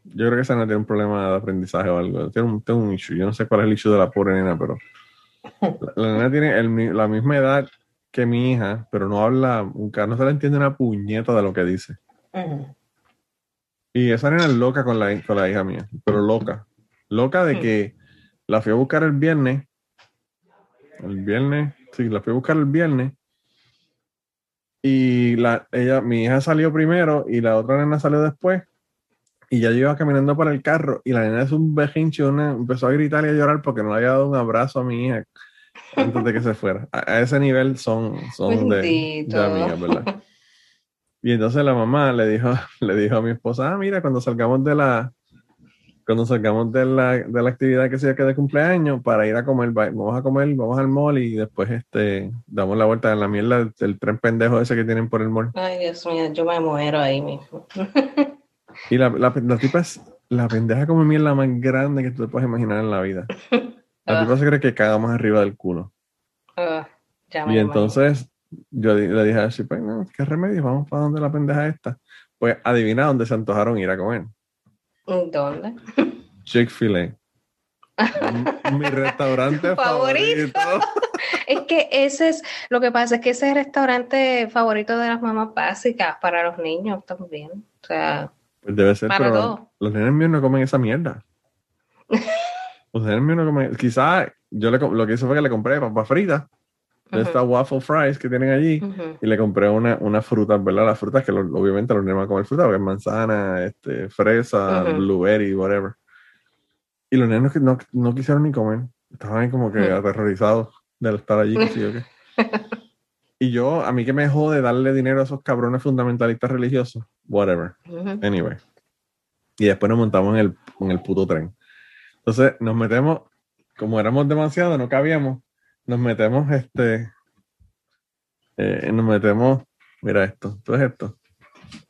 yo creo que esa no tiene un problema de aprendizaje o algo, tiene un, tiene un issue, yo no sé cuál es el issue de la pobre nena, pero la, la nena tiene el la misma edad que mi hija, pero no habla, un ca- no se le entiende una puñeta de lo que dice. Y esa nena es loca con la, con la hija mía, pero loca. Loca de Mm. que la fui a buscar el viernes. El viernes, sí, la fui a buscar el viernes. Y la, ella, mi hija salió primero y la otra nena salió después. Y ya yo iba caminando para el carro y la nena es un bejinche, una, empezó a gritar y a llorar porque no le había dado un abrazo a mi hija antes de que se fuera. A, a ese nivel son, son de, de amigas, ¿verdad? Y entonces la mamá le dijo, le dijo a mi esposa, ah, mira, cuando salgamos de la, cuando salgamos de la, de la actividad que sea que de cumpleaños, para ir a comer, va- vamos a comer, vamos al mall y después este, damos la vuelta en la mierda del tren pendejo ese que tienen por el mall. Ay, Dios mío, yo me muero ahí mismo. Y la, la, la tipa es la pendeja como mierda más grande que tú te puedes imaginar en la vida. La Ah. tipa se cree que caga más arriba del culo. Ah, ya me Y entonces yo le dije así, pues, no, ¿qué remedio? Vamos para donde la pendeja esta. Pues adivina dónde se antojaron ir a comer. ¿Dónde? Chick-fil-A. Mi restaurante Favorito. Es que ese es, lo que pasa es que ese es el restaurante favorito de las mamás básicas para los niños también. O sea, Pues debe ser, Para pero todo. los nenes míos no comen esa mierda. Los nenes míos no comen. Quizás yo le, lo que hice fue que le compré papas fritas de ujú, estas waffle fries que tienen allí ujú. y le compré una, una fruta, ¿verdad? Las frutas que lo- obviamente los nenes van a comer fruta, porque es manzana, este, fresa, Ujú. blueberry, whatever. Y los nenes no, no quisieron ni comer. Estaban ahí como que aterrorizados de estar allí. Y yo, a mí que me jode darle dinero a esos cabrones fundamentalistas religiosos, whatever. Anyway. Y después nos montamos en el, en el puto tren. Entonces nos metemos, como éramos demasiado, no cabíamos, nos metemos este. eh, nos metemos. Mira esto, ¿tú es esto?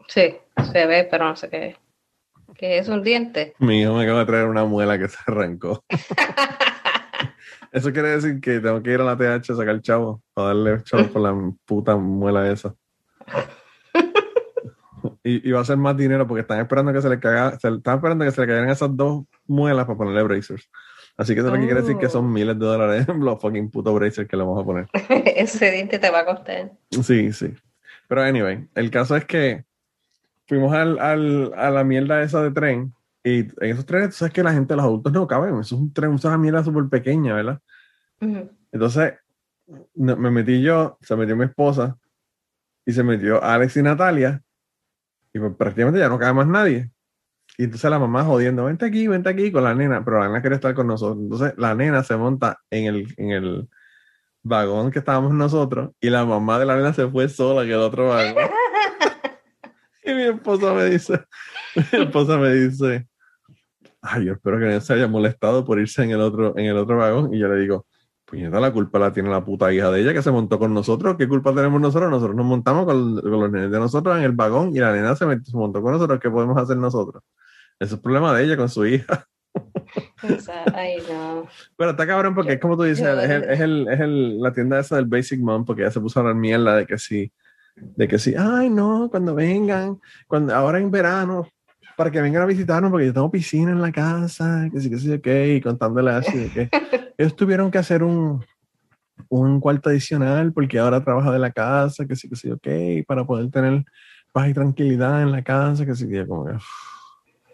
Sí, se ve, pero no sé qué es. ¿Qué es un diente? Mi hijo me acaba de traer una muela que se arrancó. Eso quiere decir que tengo que ir a la TH a sacar chavo, para darle chavo por la puta muela esa. Y, y va a ser más dinero porque están esperando que se le caiga, se, están esperando que se le caigan esas dos muelas para ponerle bracers. Así que eso lo que quiere decir que son Oh. miles de dólares los fucking putos bracers que le vamos a poner. Ese diente te va a costar. Sí, sí. Pero anyway, el caso es que fuimos al, al- a la mierda esa de tren y en esos trenes, tú sabes que la gente, los adultos no caben. Eso es un tren, es una mierda súper pequeña, ¿verdad? Ujú. Entonces, no- me metí yo, se metió mi esposa y se metió Alex y Natalia y pues prácticamente ya no cabe más nadie. Y entonces la mamá jodiendo, vente aquí, vente aquí con la nena, pero la nena quiere estar con nosotros. Entonces la nena se monta en el, en el vagón que estábamos nosotros y la mamá de la nena se fue sola que el otro vagón. y mi esposa me dice, mi esposa me dice, ay, yo espero que no se haya molestado por irse en el otro, en el otro vagón. Y yo le digo, puñeta, la culpa la tiene la puta hija de ella que se montó con nosotros. ¿Qué culpa tenemos nosotros? Nosotros nos montamos con, con los nenes de nosotros en el vagón y la nena se, met- se montó con nosotros. ¿Qué podemos hacer nosotros? Es problema de ella con su hija. Ay, no. Pero está cabrón porque es como tú dices, Yo- es, el, es, el, es el- la tienda esa del Basic Mom porque ya se puso a hablar mierda de que sí, de que sí, ay no, cuando vengan, cuando ahora en verano, para que vengan a visitarnos porque yo tengo piscina en la casa, que sí, que sí, ok, y contándole así de que ellos tuvieron que hacer un, un cuarto adicional porque ahora trabaja de la casa, que sí, que sí, ok, para poder tener paz y tranquilidad en la casa, que sí, que como que.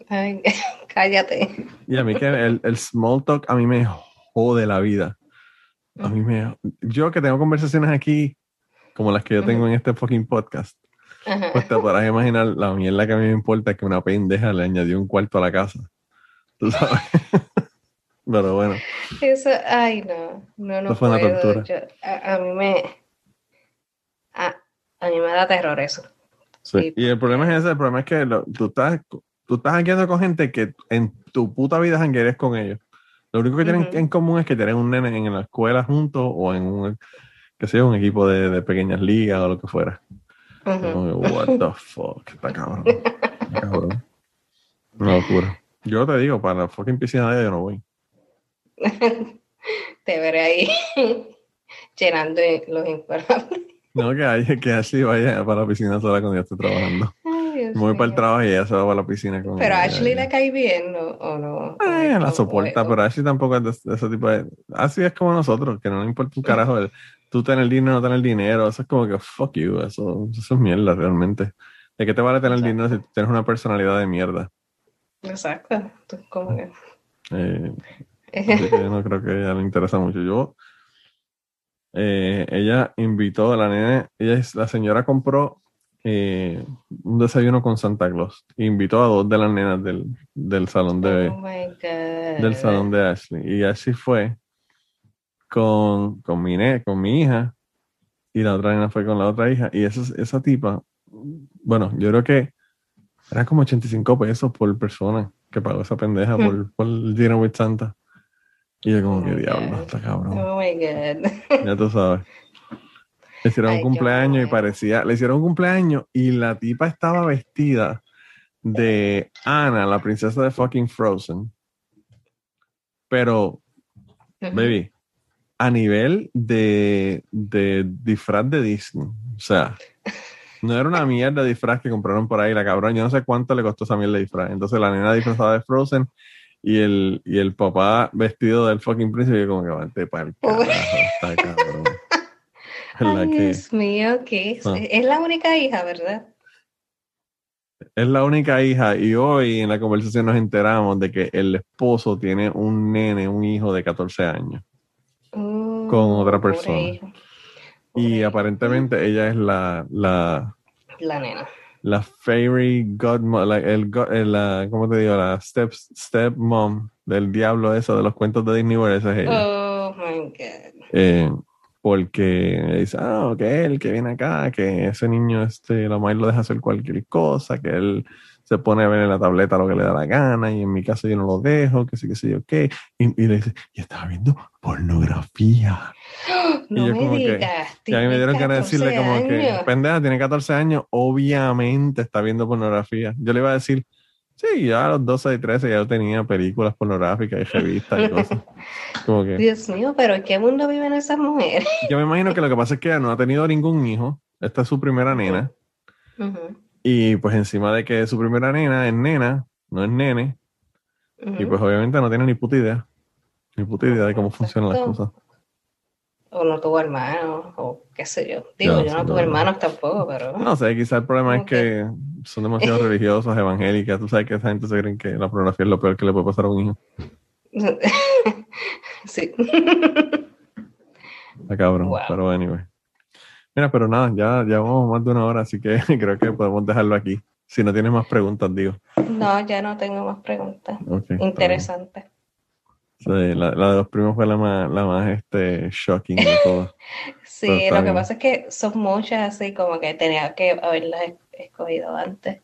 Ay, cállate. Y a mí que el, el small talk a mí me jode la vida. A mí me... Yo que tengo conversaciones aquí como las que yo tengo en este fucking podcast, pues te podrás imaginar la mierda que a mí me importa que una pendeja le añadió un cuarto a la casa. Tú sabes. Pero bueno, Eso, ay, no, no, no Eso fue una puedo. tortura. Yo- a, a mí me, a, a mí me da terror eso. sí. Sí. Y el problema es ese, el problema es que lo- tú estás, tú estás jangueando con gente que en tu puta vida jangueres con ellos. Lo único que tienen en común es que tienen un nene en la escuela juntos o en un, que sea un equipo de, de pequeñas ligas o lo que fuera. Como que, What the fuck, está cabrón. Está cabrón. Una locura. Yo te digo, para la fucking piscina de ella yo no voy. Te veré ahí llenando los informales. No, que, hay, que Ashley vaya para la piscina sola cuando yo esté trabajando. Dios voy para el trabajo y ella se va para la piscina con Pero. Ashley le cae bien, ¿no? ¿O no? Eh, la soporta, pero Ashley tampoco es de, de ese tipo de... Así es como nosotros, que no le importa un carajo el, tú tener dinero o no tener dinero. Eso es como que fuck you, eso, eso es mierda realmente. ¿De qué te vale tener Exacto. dinero si tienes una personalidad de mierda? Exacto. Como que- Eh, no creo que a ella le interesa mucho. Yo, eh, ella invitó a la nena, ella, la señora compró eh, un desayuno con Santa Claus. Invitó a dos de las nenas del, del salón de, Oh del salón de Ashley. Y Ashley fue con, con, mi, con mi hija y la otra nena fue con la otra hija. Y esa, esa tipa, bueno, yo creo que era como 85 pesos por persona que pagó esa pendeja por, por el dinner with Santa. Y yo como Oh que diablo, God. está cabrón. Oh my God. Ya tú sabes. Le hicieron Ay, un yo cumpleaños y parecía, le hicieron un cumpleaños y la tipa estaba vestida de Anna, la princesa de fucking Frozen. Pero, baby, a nivel de, de disfraz de Disney. O sea, no era una mierda de disfraz que compraron por ahí, la cabrón. Yo no sé cuánto le costó esa mierda de disfraz. Entonces la nena disfrazada de Frozen y el, y el papá vestido del fucking príncipe, yo como que vente para el carajo, está cabrón. ¿Verdad Ay, que Dios mío, ¿qué es? Ah. Es la única hija, ¿verdad? es la única hija y hoy en la conversación nos enteramos de que el esposo tiene un nene, un hijo de 14 años. Mm, Con otra pobre persona. Y aparentemente ella es la, la, La nena. la fairy godmother, la, el, eh, la, ¿cómo te digo? La step, step mom del diablo eso de los cuentos de Disney World, esa es ella. Oh my God. Eh, porque dice, ah, el que viene acá, que ese niño, este, la madre lo deja hacer cualquier cosa, que él se pone a ver en la tableta lo que le da la gana, y en mi caso yo no lo dejo, que sí, que sí, yo qué. Y, y le dice, y estaba viendo pornografía. No yo me como que- digas. Y a mí me dieron ganas de 14 decirle como que, pendeja, tiene 14 años, obviamente está viendo pornografía. Yo le iba a decir, sí, ya a los 12 y 13 ya tenía películas pornográficas y revistas y cosas. Como que, Dios mío, pero ¿en qué mundo viven esas mujeres? yo me imagino que lo que pasa es que ella no ha tenido ningún hijo. Esta es su primera nena. Y pues encima de que su primera nena es nena, no es nene. Y pues obviamente no tiene ni puta idea. Ni puta idea de cómo funcionan las cosas. O no tuvo hermanos, o qué sé yo. Digo, No, yo no tuve no. hermanos tampoco, pero. No sé, quizás el problema es que son demasiado religiosas, evangélicas. Tú sabes que esa gente se creen que la pornografía es lo peor que le puede pasar a un hijo. sí. Está cabrón. Wow. Pero anyway. Mira, pero nada, ya llevamos más de una hora, así que creo que podemos dejarlo aquí. Si no tienes más preguntas, digo. No, ya no tengo más preguntas. Ok, está bien. Interesante. Sí, la, la de los primos fue la más, la más este, shocking de todas. Sí, lo que pasa es que son muchas así como que tenía que haberlas es- escogido antes.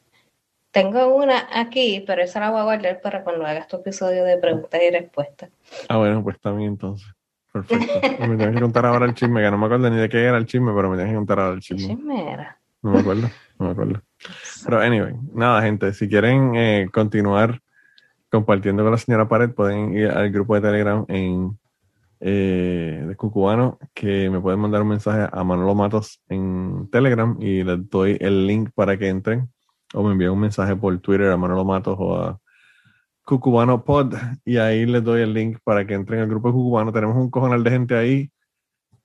Tengo una aquí, pero esa la voy a guardar para cuando hagas tu episodio de preguntas y respuestas. Ah, bueno, pues también entonces. Perfecto. Me tienes que contar ahora el chisme, que no me acuerdo ni de qué era el chisme, pero me tienes que contar ahora el ¿Qué chisme. chisme era? No me acuerdo, no me acuerdo. Pero anyway, nada, gente, si quieren eh, continuar compartiendo con la señora Pared, pueden ir al grupo de Telegram en eh, de Cucubano, que me pueden mandar un mensaje a Manolo Matos en Telegram y les doy el link para que entren, o me envíen un mensaje por Twitter a Manolo Matos o a Cucubano Pod, y ahí les doy el link para que entren al grupo de Cucubano. Tenemos un cojonal de gente ahí.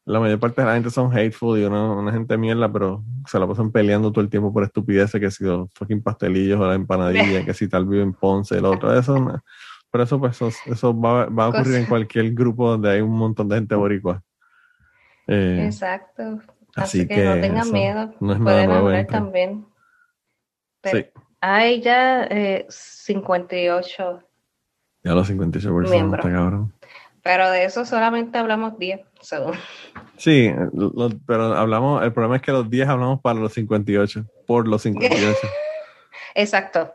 La mayor parte de la gente son hateful y una, una gente mierda, pero se la pasan peleando todo el tiempo por estupideces, que si los fucking pastelillos o la empanadilla, que si tal vive en Ponce, el otro, eso no. Pero eso, pues, eso, eso va, va a ocurrir en cualquier grupo donde hay un montón de gente boricua. Eh, Exacto. así Así, que, que no tengan miedo. no es nada Pueden nuevo, hablar también. Pero sí, hay ya eh, 58 Ya los 58 personas, cabrón. Pero de eso solamente hablamos 10. So. Sí, lo- pero hablamos, el problema es que los 10 hablamos para los 58, por los 58. Exacto.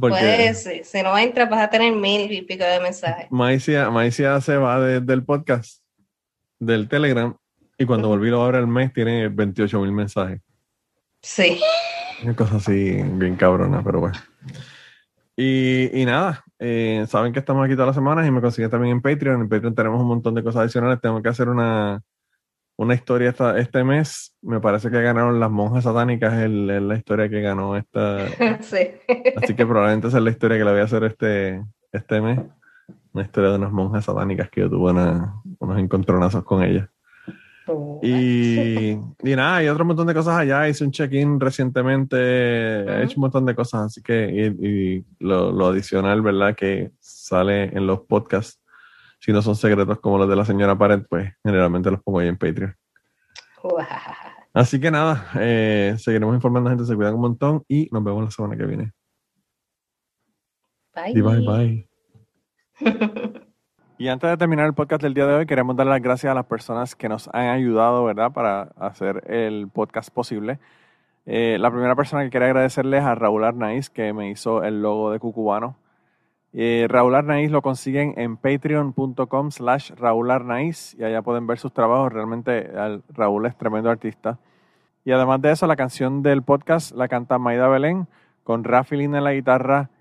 Porque Puedes, si, si no entras, vas a tener mil y pico de mensajes. Maicia, Maicia se va de- del podcast, del Telegram, y cuando volví lo abre el mes tiene 28 mil mensajes. Sí. Una cosa así bien cabrona, pero bueno. Y, y nada, eh, saben que estamos aquí todas las semanas y me consiguen también en Patreon. En Patreon tenemos un montón de cosas adicionales. Tengo que hacer una, una historia esta- este mes. Me parece que ganaron las monjas satánicas, el, el- la historia que ganó esta. sí. Así que probablemente esa es la historia que la voy a hacer este, este mes. Una historia de unas monjas satánicas que yo tuve una- unos encontronazos con ellas. Y, y nada, hay otro montón de cosas allá. Hice un check-in recientemente, he hecho un montón de cosas, así que y, y lo, lo adicional, ¿verdad? Que sale en los podcasts, si no son secretos como los de la señora Pared, pues generalmente los pongo ahí en Patreon. Así que nada, eh, seguiremos informando, gente, se cuidan un montón y nos vemos la semana que viene. Bye. Y bye bye. Y antes de terminar el podcast del día de hoy, queremos dar las gracias a las personas que nos han ayudado, ¿verdad?, para hacer el podcast posible. Eh, la primera persona que quería agradecerles a Raúl Arnaiz, que me hizo el logo de Cucubano. Eh, Raúl Arnaiz lo consiguen en patreon.com slash Raúl Arnaiz y allá pueden ver sus trabajos. Realmente al- Raúl es tremendo artista. Y además de eso, la canción del podcast la canta Maida Belén con Rafi Lina en la guitarra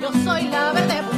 Yo soy la verde